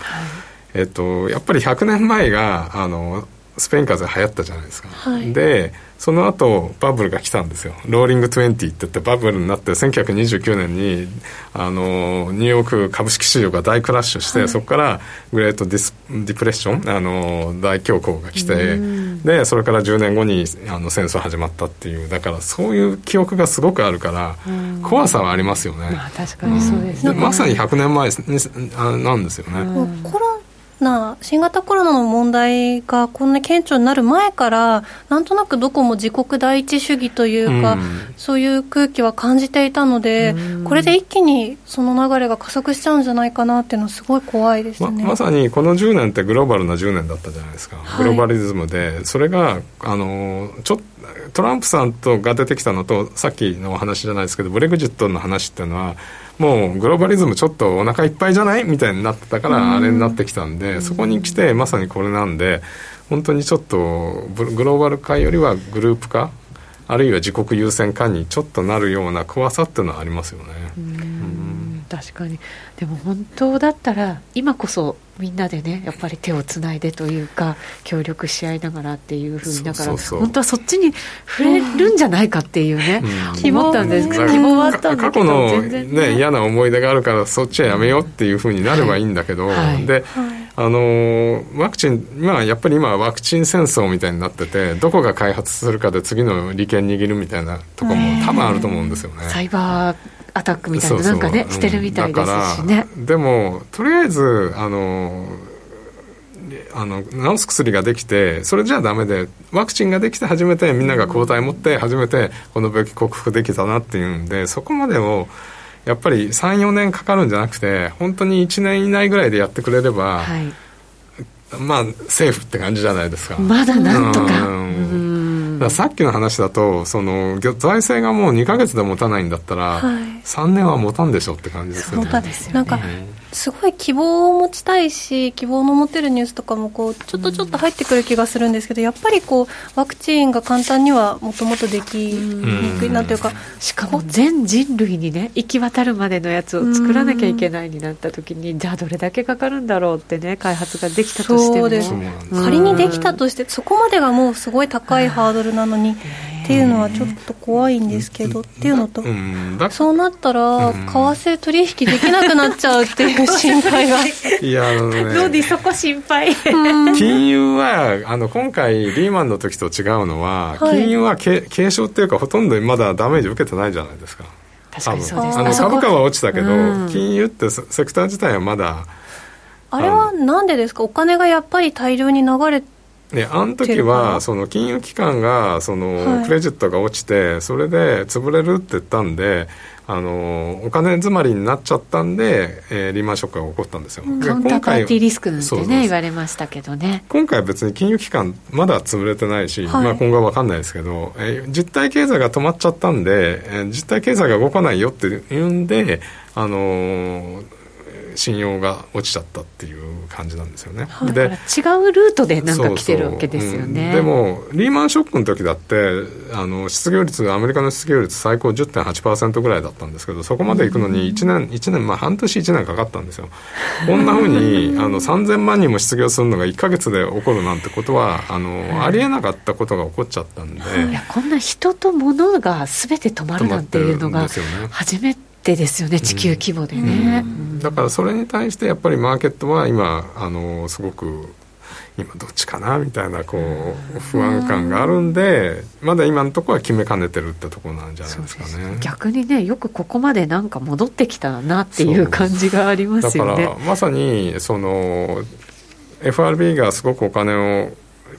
えっと、やっぱり100年前があのスペイン風邪流行ったじゃないですか、はい、でその後バブルが来たんですよ。 Roaring 20って言ってバブルになって1929年にあのニューヨーク株式市場が大クラッシュして、はい、そこから Great Dis Depression あの大恐慌が来てでそれから10年後にあの戦争始まったっていうだからそういう記憶がすごくあるから怖さはありますよね、まあ、確かにそうです、ね、まさに100年前になんですよね、コロな新型コロナの問題がこんな顕著になる前からなんとなくどこも自国第一主義というか、うん、そういう空気は感じていたので、うん、これで一気にその流れが加速しちゃうんじゃないかなっていうのはすごい怖いですね、ままさにこの10年ってグローバルな10年だったじゃないですか、はい、グローバリズムで。それがあのちょトランプさんとが出てきたのとさっきのお話じゃないですけどブレグジットの話っていうのはもうグローバリズムちょっとお腹いっぱいじゃない？みたいになってたからあれになってきたんで、そこに来てまさにこれなんで本当にちょっとグローバル化よりはグループ化あるいは自国優先化にちょっとなるような怖さっていうのはありますよね。確かにでも本当だったら今こそみんなでねやっぱり手をつないでというか協力し合いながらっていうふうにだから本当はそっちに触れるんじゃないかっていうね、うん、思ったんですけど希望はあったんだけど過去の、ね、嫌な思い出があるからそっちはやめようっていうふうになればいいんだけど、はい、で、はい。あのワクチン、まあ、やっぱり今はワクチン戦争みたいになっててどこが開発するかで次の利権握るみたいなとこも多分あると思うんですよね。サイバーアタックみたいななんかねしてるみたいですしね。でもとりあえずあのあの治す薬ができてそれじゃダメでワクチンができて初めてみんなが抗体持って初めてこの病気克服できたなっていうんでそこまでをやっぱり34年かかるんじゃなくて本当に1年以内ぐらいでやってくれれば、はい、まあセーフって感じじゃないですか。まだなんとか、うんさっきの話だとその財政がもう2か月で持たないんだったら、はい、3年は持たんでしょって感じですよね。そうですよね。なんか、すごい希望を持ちたいし希望の持てるニュースとかもこうちょっとちょっと入ってくる気がするんですけど、やっぱりこうワクチンが簡単にはもともとできにくいなというか、しかも全人類にね行き渡るまでのやつを作らなきゃいけないになった時に、じゃあどれだけかかるんだろうってね開発ができたとしてもそうです。仮にできたとしてそこまでがもうすごい高いハードルなのに。っていうのはちょっと怖いんですけど、っていうのと、そうなったら、為替取引できなくなっちゃうっていう心配が。いや、あのね。ロディ、そこ心配。金融は、あの、今回、リーマンの時と違うのは、金融は軽症っていうか、ほとんどまだダメージ受けてないじゃないですか。確かにそうですあの株価は落ちたけど、金融ってセクター自体はまだ。あれはなんでですか？お金がやっぱり大量に流れね、あの時はその金融機関がそのクレジットが落ちて、それで潰れるって言ったんであのお金詰まりになっちゃったんで、えー、リーマンショックが起こったんですよ、カウンターパーティーリスクなんてね言われましたけどね。今回は別に金融機関まだ潰れてないし、はい、まあ、今後は分かんないですけど、えー、実体経済が止まっちゃったんで、えー、実体経済が動かないよっていうんであのー信用が落ちちゃったっていう感じなんですよね。で違うルートでなんか来てるわけですよね。そうん、でもリーマンショックの時だってあの失業率アメリカの失業率最高10.8%ぐらいだったんですけどそこまで行くのに1年1年まあ半年1年かかったんですよ。こんなふうにあの3000万人も失業するのが1か月で起こるなんてことはあの、ありえなかったことが起こっちゃったんで。いやこんな人と物が全て止まるなんていうのが初めてってですよね地球規模でね、だからそれに対してやっぱりマーケットは今あのすごく今どっちかなみたいなこう不安感があるんでまだ今のところは決めかねてるってところなんじゃないですかね。逆にねよくここまでなんか戻ってきたなっていう感じがありますよね。だからまさにその FRB がすごくお金を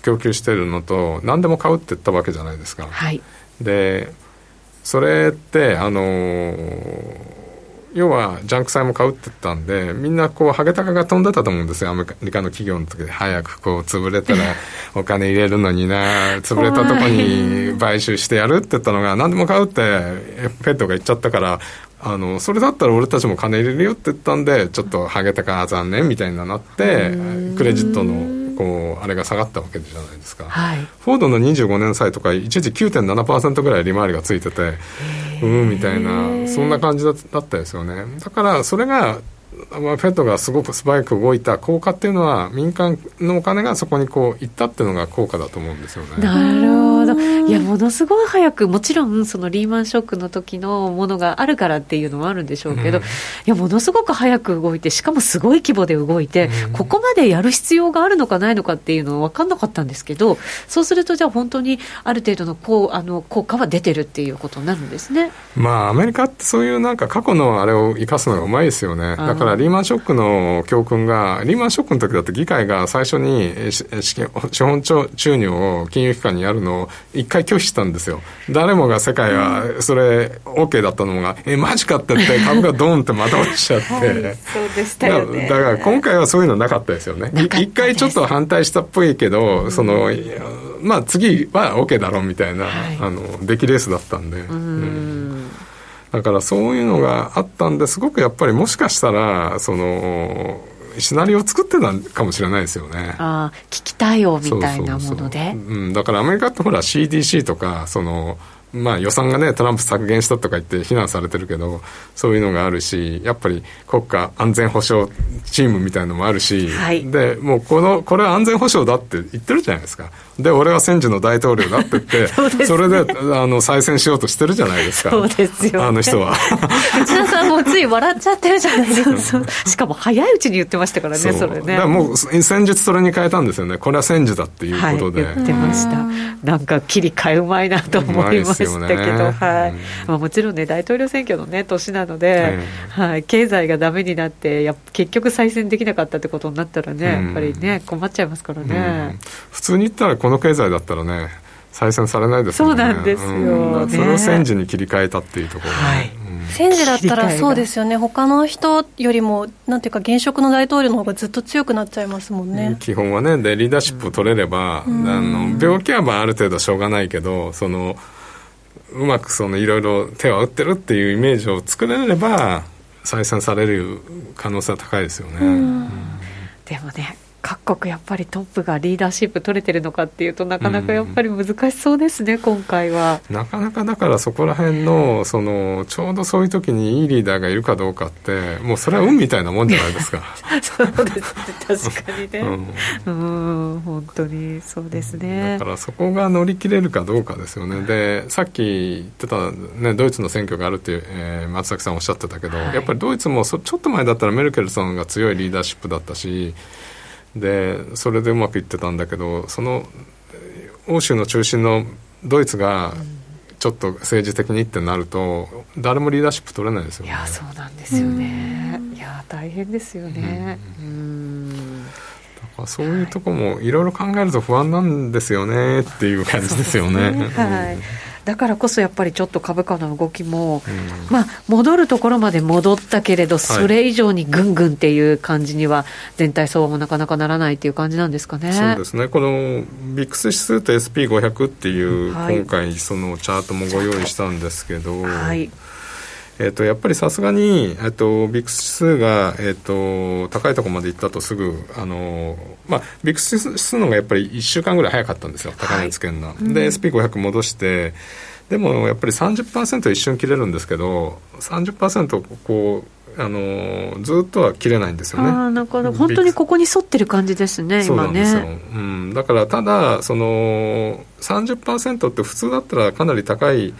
供給してるのと何でも買うって言ったわけじゃないですか、はい、でそれってあのー要はジャンク債も買うって言ったんでみんなこうハゲタカが飛んでたと思うんですよ。アメリカの企業の時で。早くこう潰れたら お金入れるのにな潰れたとこに買収してやるって言ったのが何でも買うってペットが言っちゃったからあのそれだったら俺たちも金入れるよって言ったんでちょっとハゲタカ残念みたいになってクレジットのこうあれが下がったわけじゃないですか、はい、フォードの25年債とか一時9.7%ぐらい利回りがついててうんみたいなそんな感じだったですよね。だからそれがまあ、フェットがすごく素早く動いた効果っていうのは民間のお金がそこにこう行ったっていうのが効果だと思うんですよね。なるほど。いやものすごい早くもちろんそのリーマンショックの時のものがあるからっていうのもあるんでしょうけど、うん、いやものすごく早く動いてしかもすごい規模で動いて、うん、ここまでやる必要があるのかないのかっていうのは分かんなかったんですけどそうするとじゃあ本当にある程度のこうあの効果は出てるっていうことになるんですね。まあアメリカってそういうなんか過去のあれを生かすのがうまいですよね。だからリーマンショックの教訓が、リーマンショックの時だって議会が最初に資本注入を金融機関にやるのを一回拒否したんですよ。誰もが世界はそれ OK だったのが、え、マジかって言って 株がドーンってまた落ちちゃって。はい、そうでしたよね。だから今回はそういうのなかったですよね。一回ちょっと反対したっぽいけど、その、まあ次は OK だろうみたいな、はい、あの、出来レースだったんで。うんだからそういうのがあったんですごくやっぱりもしかしたらそのシナリオを作ってたかもしれないですよね。ああ、聞きたいよみたいなもので。うん、だからアメリカってほら CDC とか、その、まあ予算がね、トランプ削減したとか言って非難されてるけど、そういうのがあるし、やっぱり国家安全保障チームみたいなのもあるし、はい、で、もうこの、これは安全保障だって言ってるじゃないですか。で、俺は戦時の大統領だって言って そ、ね、それで、あの、再選しようとしてるじゃないですか。そうですよ、あの人は。内田さんもつい笑っちゃってるじゃないですか。しかも早いうちに言ってましたからね、そそれね。もう、戦術それに変えたんですよね。これは戦時だっていうことで。はい、言ってました。なんか切り替えうまいなと思いましたけど、ね、はい。まあもちろんね、大統領選挙のね、年なので、はい、経済がダメになって、や結局再選できなかったってことになったらね、やっぱりね、困っちゃいますからね。普通に言ったら、この経済だったらね、再選されないですもんね。そうなんですよ、うん、それを戦時に切り替えたっていうところ、ね、はい、戦時だったらそうですよね、他の人よりも、なんていうか、現職の大統領の方がずっと強くなっちゃいますもんね。基本はね、でリーダーシップを取れれば、うん、あの病気はまあある程度しょうがないけど、そのうまくそのいろいろ手を打ってるっていうイメージを作れれば、再選される可能性は高いですよね。うん、でもね各国やっぱりトップがリーダーシップ取れてるのかっていうとなかなかやっぱり難しそうですね、うん、今回は。なかなかだからそこら辺のそのちょうどそういう時にいいリーダーがいるかどうかってもうそれは運みたいなもんじゃないですか。そうですね確かにね。うん、うん本当にそうですね。だからそこが乗り切れるかどうかですよね。でさっき言ってた、ね、ドイツの選挙があるっていう、えー、松崎さんおっしゃってたけど、はい、やっぱりドイツもそちょっと前だったらメルケルさんが強いリーダーシップだったしでそれでうまくいってたんだけどその欧州の中心のドイツがちょっと政治的にってなると誰もリーダーシップ取れないですよね。いやそうなんですよね。いや大変ですよね。うん。だからそういうとこもいろいろ考えると不安なんですよねっていう感じですよね、ね、はいだからこそやっぱりちょっと株価の動きも、うん、まあ、戻るところまで戻ったけれど、それ以上にぐんぐんっていう感じには、全体相場もなかなかならないっていう感じなんですかね。そうですねこのビックス指数と SP500 っていう、今回、そのチャートもご用意したんですけど。はいえーと、やっぱりさすがに、えーと、ビックス指数が、えーと、高いところまで行ったとすぐ、あのまあ、ビックス指数の方がやっぱり1週間ぐらい早かったんですよ、高値つけるの。はい、で、SP500 戻して、でもやっぱり30%一瞬切れるんですけど、30%こう、あのずっとは切れないんですよね。あなんか本当にここに沿ってる感じですね、今ね。そうなんですよ。うん、だからただその30%って普通だったらかなり高い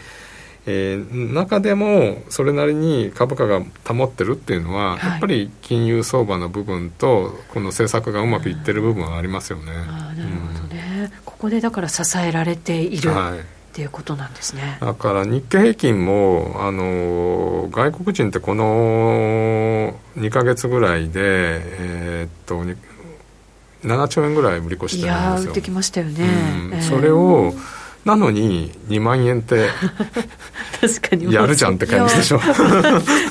えー、中でもそれなりに株価が保ってるっていうのは、はい、やっぱり金融相場の部分とこの政策がうまくいってる部分はありますよね。あなるほどね、うん、ここでだから支えられている、はい。っていうことなんですね。だから日経平均もあの外国人ってこの2か月ぐらいで、えー、っと7兆円ぐらい売り越してるんですよ。いや売ってきましたよね、うん。えー、それをなのに2万円って 確かにやるじゃんって感じでしょ。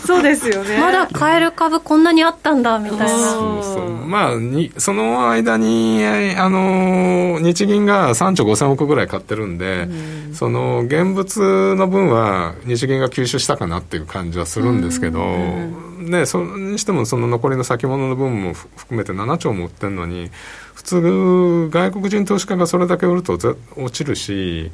そうですよね。まだ買える株こんなにあったんだみたいな。そうそう。まあにその間にあの日銀が3兆5000億ぐらい買ってるんで、うん、その現物の分は日銀が吸収したかなっていう感じはするんですけど、うん。ね、それにしてもその残りの先物の分も含めて7兆も売ってるのに普通外国人投資家がそれだけ売ると落ちるし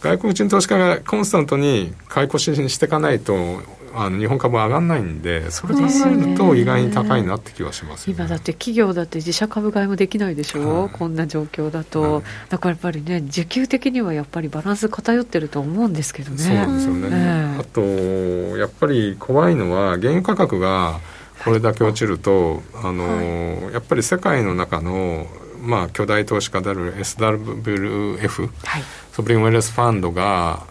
外国人投資家がコンスタントに買い越しにしていかないとあの日本株上がらないんでそれで考えると意外に高いなって気はします、ね、今だって企業だって自社株買いもできないでしょ、はい、こんな状況だと、はい、だからやっぱりね需給的にはやっぱりバランス偏ってると思うんですけどね。そうなんですよね、えー、あとやっぱり怖いのは原油価格がこれだけ落ちると、はい、あの、やっぱり世界の中のまあ、巨大投資家である SWF、はい、ソブリンウェルスファンドが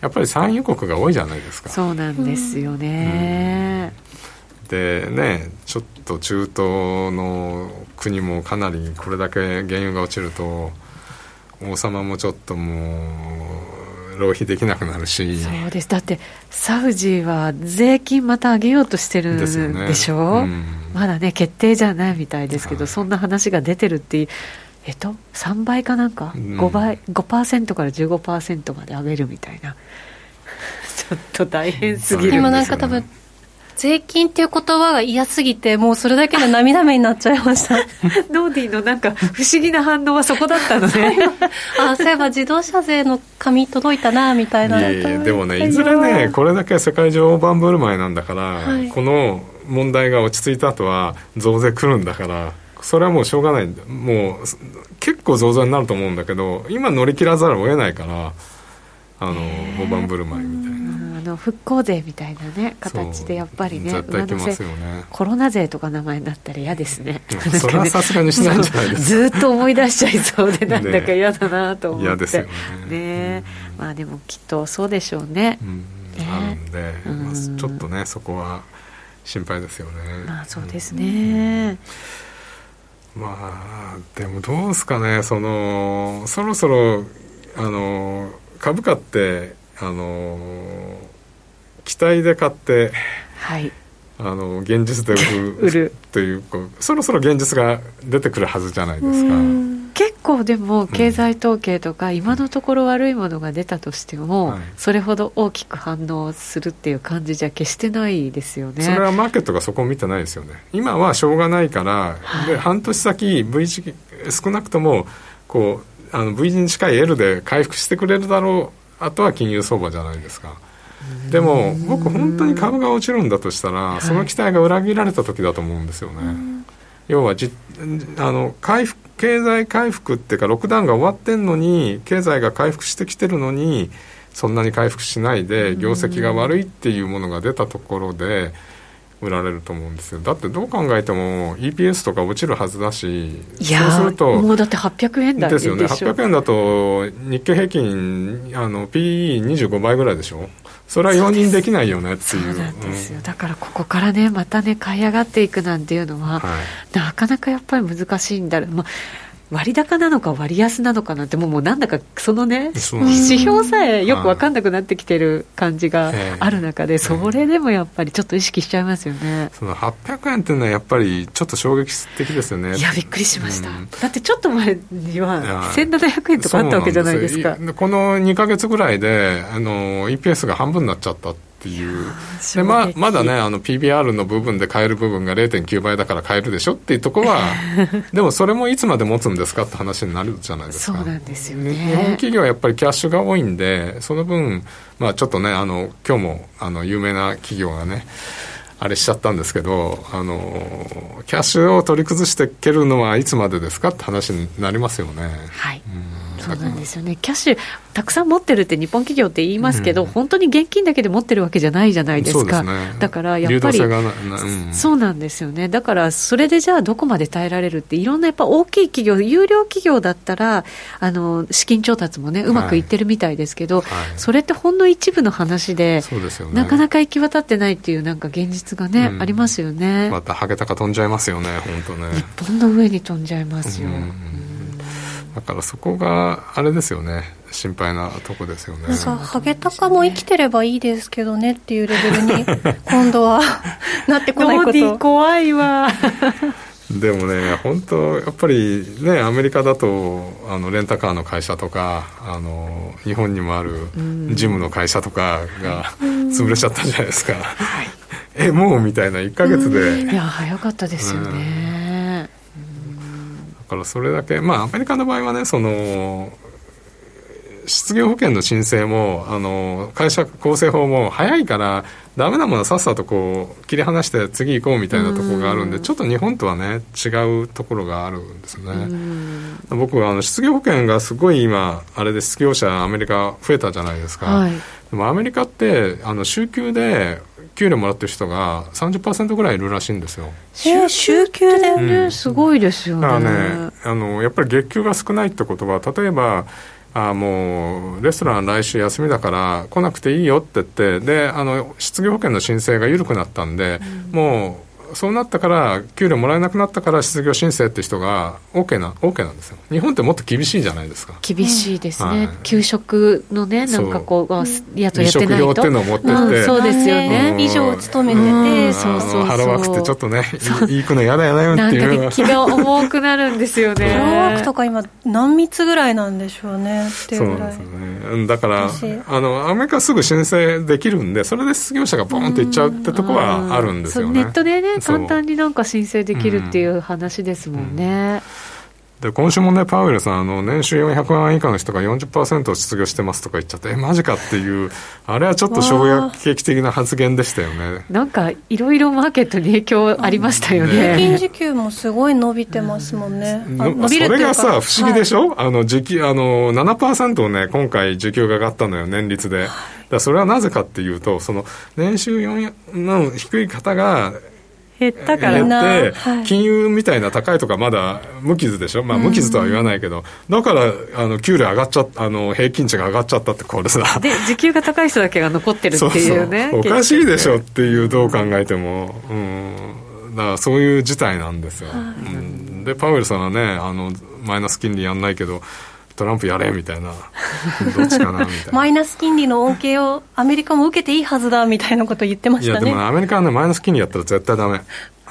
やっぱり産油国が多いじゃないですか。そうなんですよね、うん、でねちょっと中東の国もかなりこれだけ原油が落ちると王様もちょっともう浪費できなくなるし。そうです。だってサウジは税金また上げようとしてるんでしょ、ね。うん、まだね決定じゃないみたいですけど、はい、そんな話が出てるっていうえっと、3倍かなんか、うん、5倍5%から15%まで上げるみたいな。ちょっと大変すぎる今なんか多分税金っていう言葉が嫌すぎてもうそれだけで涙目になっちゃいました。ノーディーの？なんか不思議な反応はそこだったのね。あそういえば自動車税の紙届いたなみたいな。いやいやでもねいずれねこれだけ世界中大盤振る舞いなんだから、はい、この問題が落ち着いた後は増税来るんだからそれはもうしょうがない。もう結構増税になると思うんだけど今乗り切らざるを得ないからあの大盤振る舞いみたいな。あの復興税みたいなね形でやっぱりねね。コロナ税とか名前になったら嫌ですね。それはさすがにしないんじゃないですか。ずっと思い出しちゃいそうでなんだか嫌だなと思って、ね。ね、まあでもきっとそうでしょうね、うん、なんで、まあ、ちょっとねそこは心配ですよね。まあそうですね、まあでもどうですかねそのそろそろあの株価ってあの期待で買って、はい、あの現実で売る というそろそろ現実が出てくるはずじゃないですか。結構でも経済統計とか、今のところ悪いものが出たとしても、それほど大きく反応するっていう感じじゃ決してないですよね。それはマーケットがそこを見てないですよね。今はしょうがないから、はい、で半年先 V 字少なくともこうあの V 字に近い L で回復してくれるだろうあとは金融相場じゃないですか。でも僕本当に株が落ちるんだとしたらその期待が裏切られた時だと思うんですよね、要はじあの回復経済回復っていうかロックダウンが終わってんのに経済が回復してきてるのにそんなに回復しないで業績が悪いっていうものが出たところで売られると思うんですよ。だってどう考えても EPS とか落ちるはずだしいやそうするともうだって800円台ですよね。800円だと日経平均あの PE25 倍ぐらいでしょ。それは容認できないよねっていう。そうなんですよ、うん、だからここからねまたね買い上がっていくなんていうのは、はい、なかなかやっぱり難しいんだろう、まあ割高なのか割安なのかなんてもうもうなんだかそのね指標さえよく分かんなくなってきてる感じがある中で、それでもやっぱりちょっと意識しちゃいますよね。その800円っていうのはやっぱりちょっと衝撃的ですよね。いやびっくりしました、うん、だってちょっと前には1700円とかあったわけじゃないですか。この2か月ぐらいであの EPS が半分になっちゃったっていう。でままだねあの PBR の部分で買える部分が0.9倍だから買えるでしょっていうところは でもそれもいつまで持つんですかって話になるじゃないですか。そうなんですよね。日本企業はやっぱりキャッシュが多いんでその分、まあ、ちょっとねあの今日もあの有名な企業がねあれしちゃったんですけど、あの、キャッシュを取り崩していけるのはいつまでですかって話になりますよね。はい。そうなんですよね。キャッシュたくさん持ってるって日本企業って言いますけど、うん、本当に現金だけで持ってるわけじゃないじゃないですか。すね、だからやっぱり、うん、そうなんですよね。だからそれでじゃあどこまで耐えられるっていろんなやっぱ大きい企業、有料企業だったらあの資金調達もねうまくいってるみたいですけど、はいはい、それってほんの一部の話で、ね、なかなか行き渡ってないっていうなんか現実がね、うん、ありますよね。またハゲタカ飛んじゃいますよね、本当ね。日本の上に飛んじゃいますよ。だからそこがあれですよね。心配なとこですよね。ハゲタカも生きてればいいですけどねっていうレベルに 今度はなってこないこと。怖いわ でもね本当やっぱりねアメリカだとあのレンタカーの会社とかあの日本にもあるジムの会社とかが潰れちゃったじゃないですか、えもうみたいな1か月で。いや早かったですよね、からそれだけ、まあ、アメリカの場合はね、その、失業保険の申請も、あの、会社構成法も早いから、ダメなものはさっさとこう、切り離して次行こうみたいなところがあるんで、ちょっと日本とはね、違うところがあるんですね。僕はあの失業保険がすごい今、あれで失業者、アメリカ増えたじゃないですか。はい、でもアメリカって、あの、週休で給料もらってる人が30%ぐらいいるらしいんですよ。週週休でね、うん、すごいですよね。だからねあのやっぱり月給が少ないってことは例えばあもうレストラン来週休みだから来なくていいよって言ってであの失業保険の申請が緩くなったんで、うん、もうそうなったから給料もらえなくなったから失業申請って人が OK な OK なんですよ。日本ってもっと厳しいじゃないですか。厳しいですね、はい、給食のねなんかこうやつやってないと。っていうのを持ってて、うん、そうですよね、以上勤めてて、そうそうハローワークってちょっとねいいくの嫌だよねっていう。なんか、ね、気が重くなるんですよね。ハローワークとか今何密ぐらいなんでしょうねっていうぐらい。そうですね。だからあのアメリカすぐ申請できるんでそれで失業者がボンっていっちゃうってとこはあるんですよね。ネットでね簡単になんか申請できるっていう話ですもんね。で今週もね、パウエルさん、あの年収400万円以下の人が40%失業してますとか言っちゃって、え、マジかっていう、あれはちょっと衝撃的な発言でしたよね。なんか、いろいろマーケットに影響ありましたよね。平均時給もすごい伸びてますもんね。伸びるそれがさ、不思議でしょ、はい、あの時給あの7%をね、今回、時給が上がったのよ、年率で。だそれはなぜかっていうと、その年収4の低い方が減ったから。な、金融みたいな高いとかまだ無傷でしょ、まあ、無傷とは言わないけど、だからあの給料上がっちゃあの平均値が上がっちゃったってこれさ。で時給が高い人だけが残ってるっていうねおかしいでしょっていうどう考えても、うん、だからそういう事態なんですよ、うん、でパウエルさんはねあのマイナス金利やんないけどトランプやれみたいな、どっちかなみたいな。マイナス金利の恩恵をアメリカも受けていいはずだみたいなこと言ってましたね。いや、でもアメリカはね、マイナス金利やったら絶対だめ。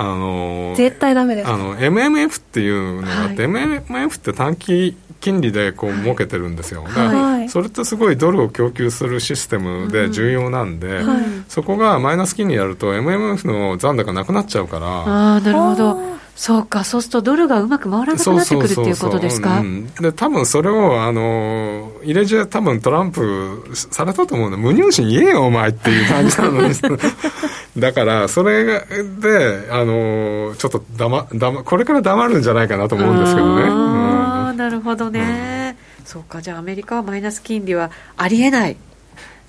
あの絶対ダメです。あの MMF っていうのがあって、はい、MMF って短期金利でこう儲けてるんですよ、はい、それってすごいドルを供給するシステムで重要なんで、うんはい、そこがマイナス金利やると MMF の残高なくなっちゃうから。ああなるほどそうか、そうするとドルがうまく回らなくなってくるっていうことですか？で、多分それを、あの、入れ知恵多分トランプされたと思うんで、無入信言えよ、お前っていう感じなのに。だから、それで、あの、ちょっとだま、だま、これから黙るんじゃないかなと思うんですけどね。ああ、うん、なるほどね。うん、そうか、じゃあアメリカはマイナス金利はありえない。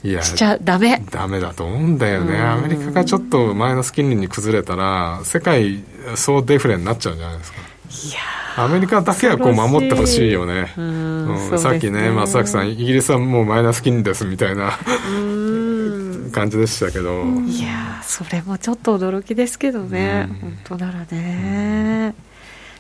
いやしちゃダメ。ダメだと思うんだよね。アメリカがちょっとマイナス金利に崩れたら世界総デフレになっちゃうじゃないですか。いやアメリカだけはこう守ってほしいよね、うん、さっきね松崎さんイギリスはもうマイナス金利ですみたいな 感じでしたけど。いやそれもちょっと驚きですけどね、本当ならね、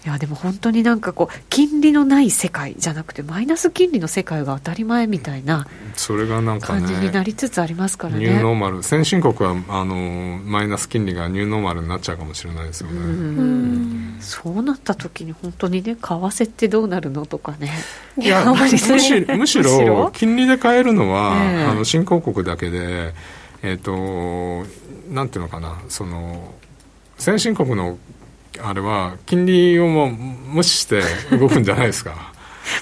いやでも本当になんかこう金利のない世界じゃなくてマイナス金利の世界が当たり前みたいなそれがなんか、感じになりつつありますからね。ニューノーマル先進国はあのマイナス金利がニューノーマルになっちゃうかもしれないですよね。そうなった時に本当にね為替ってどうなるのとかね。いや むしむしろ金利で買えるのは、えー、あの新興国だけでえっ、ー、となんていうのかなその先進国のあれは金利をも無視して動くんじゃないですか。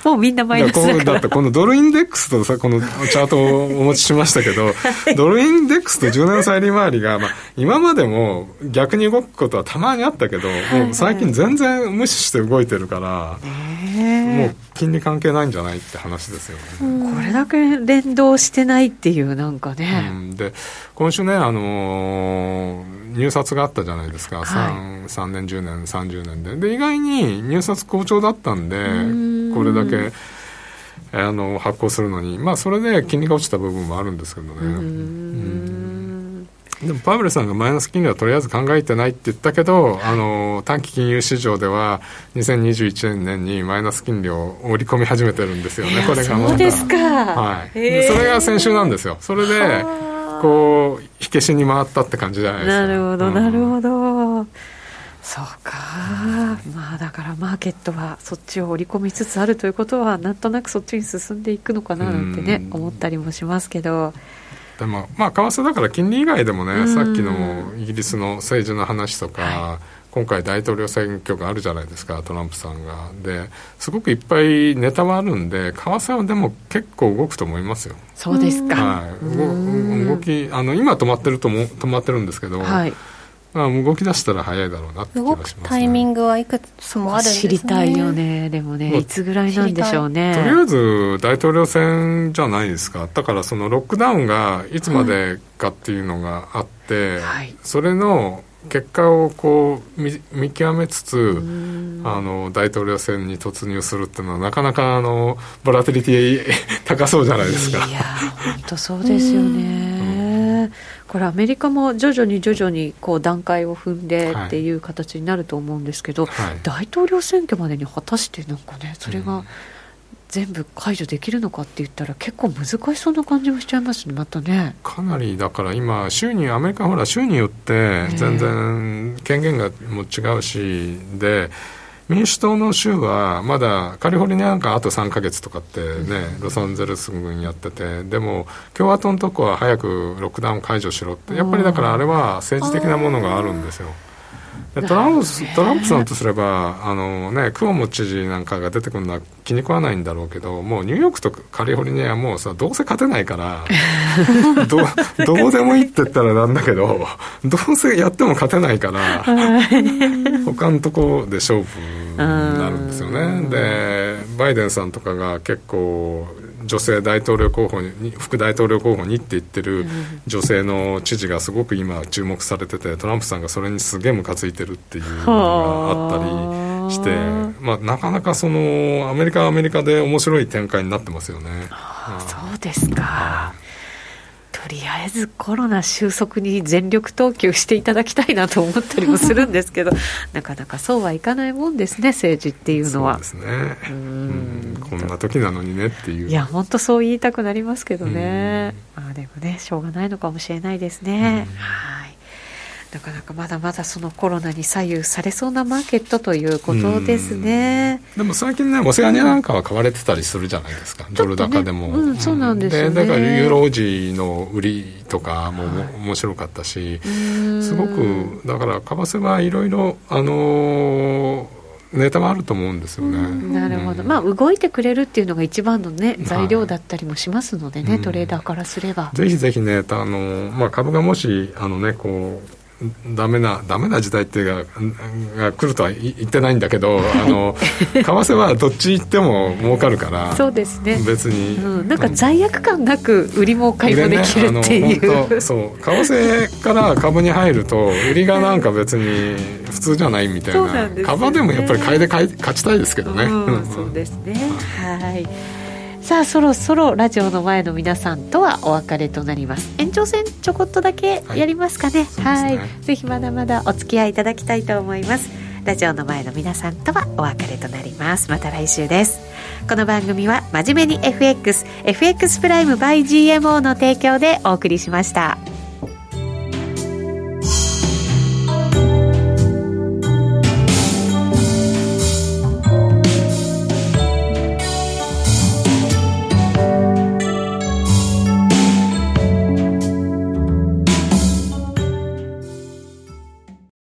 もうみんなマイナスだから。だってこのドルインデックスとさこのチャートをお持ちしましたけどドルインデックスと10年債利回りが、まあ、今までも逆に動くことはたまにあったけど、もう最近全然無視して動いてるから、もう金利関係ないんじゃないって話ですよね、これだけ連動してないっていうなんかね、うん、で今週ねあのー入札があったじゃないですか、はい、3, 3年、10年、30年で。で、意外に入札好調だったんで、これだけあの発行するのに、まあ、それで金利が落ちた部分もあるんですけどね。でもパウエルさんがマイナス金利はとりあえず考えてないって言ったけど、あの短期金融市場では2021年にマイナス金利を織り込み始めてるんですよね、これがまた。そうですか、はい、でそれが先週なんですよ。それでこう火消しに回ったって感じじゃないですか。なるほどなるほど、うん、そうか。まあだからマーケットはそっちを織り込みつつあるということはなんとなくそっちに進んでいくのかななんてね、思ったりもしますけど。でもまあ為替だから金利以外でもね、さっきのイギリスの政治の話とか、はい。今回大統領選挙があるじゃないですかトランプさんが。ですごくいっぱいネタはあるんで為替はでも結構動くと思いますよ。そうですか、はい、動きあの今止まってるとも止まってるんですけど、はいまあ、動き出したら早いだろうなって気がします、ね、タイミングはいくつもあるんです、ね、知りたいよね。でもね、いつぐらいなんでしょうね。とりあえず大統領選じゃないですか。だからそのロックダウンがいつまでかっていうのがあって、はい、それの結果をこう見見極めつつあの大統領選に突入するっていうのはなかなかあのボラティリティ高そうじゃないですか。いや本当そうですよねこれアメリカも徐々に徐々にこう段階を踏んでっていう形になると思うんですけど、はい、大統領選挙までに果たしてなんかねそれが、全部解除できるのかって言ったら結構難しそうな感じもしちゃいますねまたね。かなりだから今州にアメリカほら州によって全然権限がも違うしで民主党の州はまだカリフォルニアなんかあと3か月とかってね、ロサンゼルス軍やっててでも共和党のとこは早くロックダウン解除しろってやっぱりだからあれは政治的なものがあるんですよ。トランプトランプさんとすればあの、ね、クオモ知事なんかが出てくるのは気に食わないんだろうけどもうニューヨークとカリフォルニアはもうさどうせ勝てないから どどうでもいいって言ったらなんだけどどうせやっても勝てないから他のとこで勝負になるんですよね。でバイデンさんとかが結構女性大統領候補に副大統領候補にって言ってる女性の知事がすごく今注目されててトランプさんがそれにすげえムカついてるっていうのがあったりして、まあ、なかなかそのアメリカはアメリカで面白い展開になってますよね。そうですか、とりあえずコロナ収束に全力投球していただきたいなと思ったりもするんですけど なかなかそうはいかないもんですね政治っていうのは。そうですね。うん。こんな時なのにねっていう。いや本当そう言いたくなりますけどね。あでもねしょうがないのかもしれないですね。はいなかなかまだまだそのコロナに左右されそうなマーケットということですね。でも最近ね、オセアニアなんかは買われてたりするじゃないですか、ドル高でも。うん、そうなんですよね。だからユーロ王子の売りとかも面白かったし、すごく、だから為替はいろいろ、あのーネタはあると思うんですよね。なるほど、まあ動いてくれるっていうのが一番のね材料だったりもしますのでね、はい、トレーダーからすれば。ぜひぜひね、あのまあ株がもしあのねこうダメなダメな時代っていうかが来るとは言ってないんだけどあの 為替はどっち行っても儲かるからそうですね。別に、うん、なんか罪悪感なく売りも買いもできるっていう、ね、そう。為替から株に入ると売りがなんか別に普通じゃないみたいな、ね、株でもやっぱり買いで買い勝ちたいですけどね、うん、そうですね。はいさあそろそろラジオの前の皆さんとはお別れとなります。延長戦ちょこっとだけやりますかね。はい、ね、ぜひまだまだお付き合いいただきたいと思います。ラジオの前の皆さんとはお別れとなります。また来週です。この番組は真面目に FXFX プライム by GMO の提供でお送りしました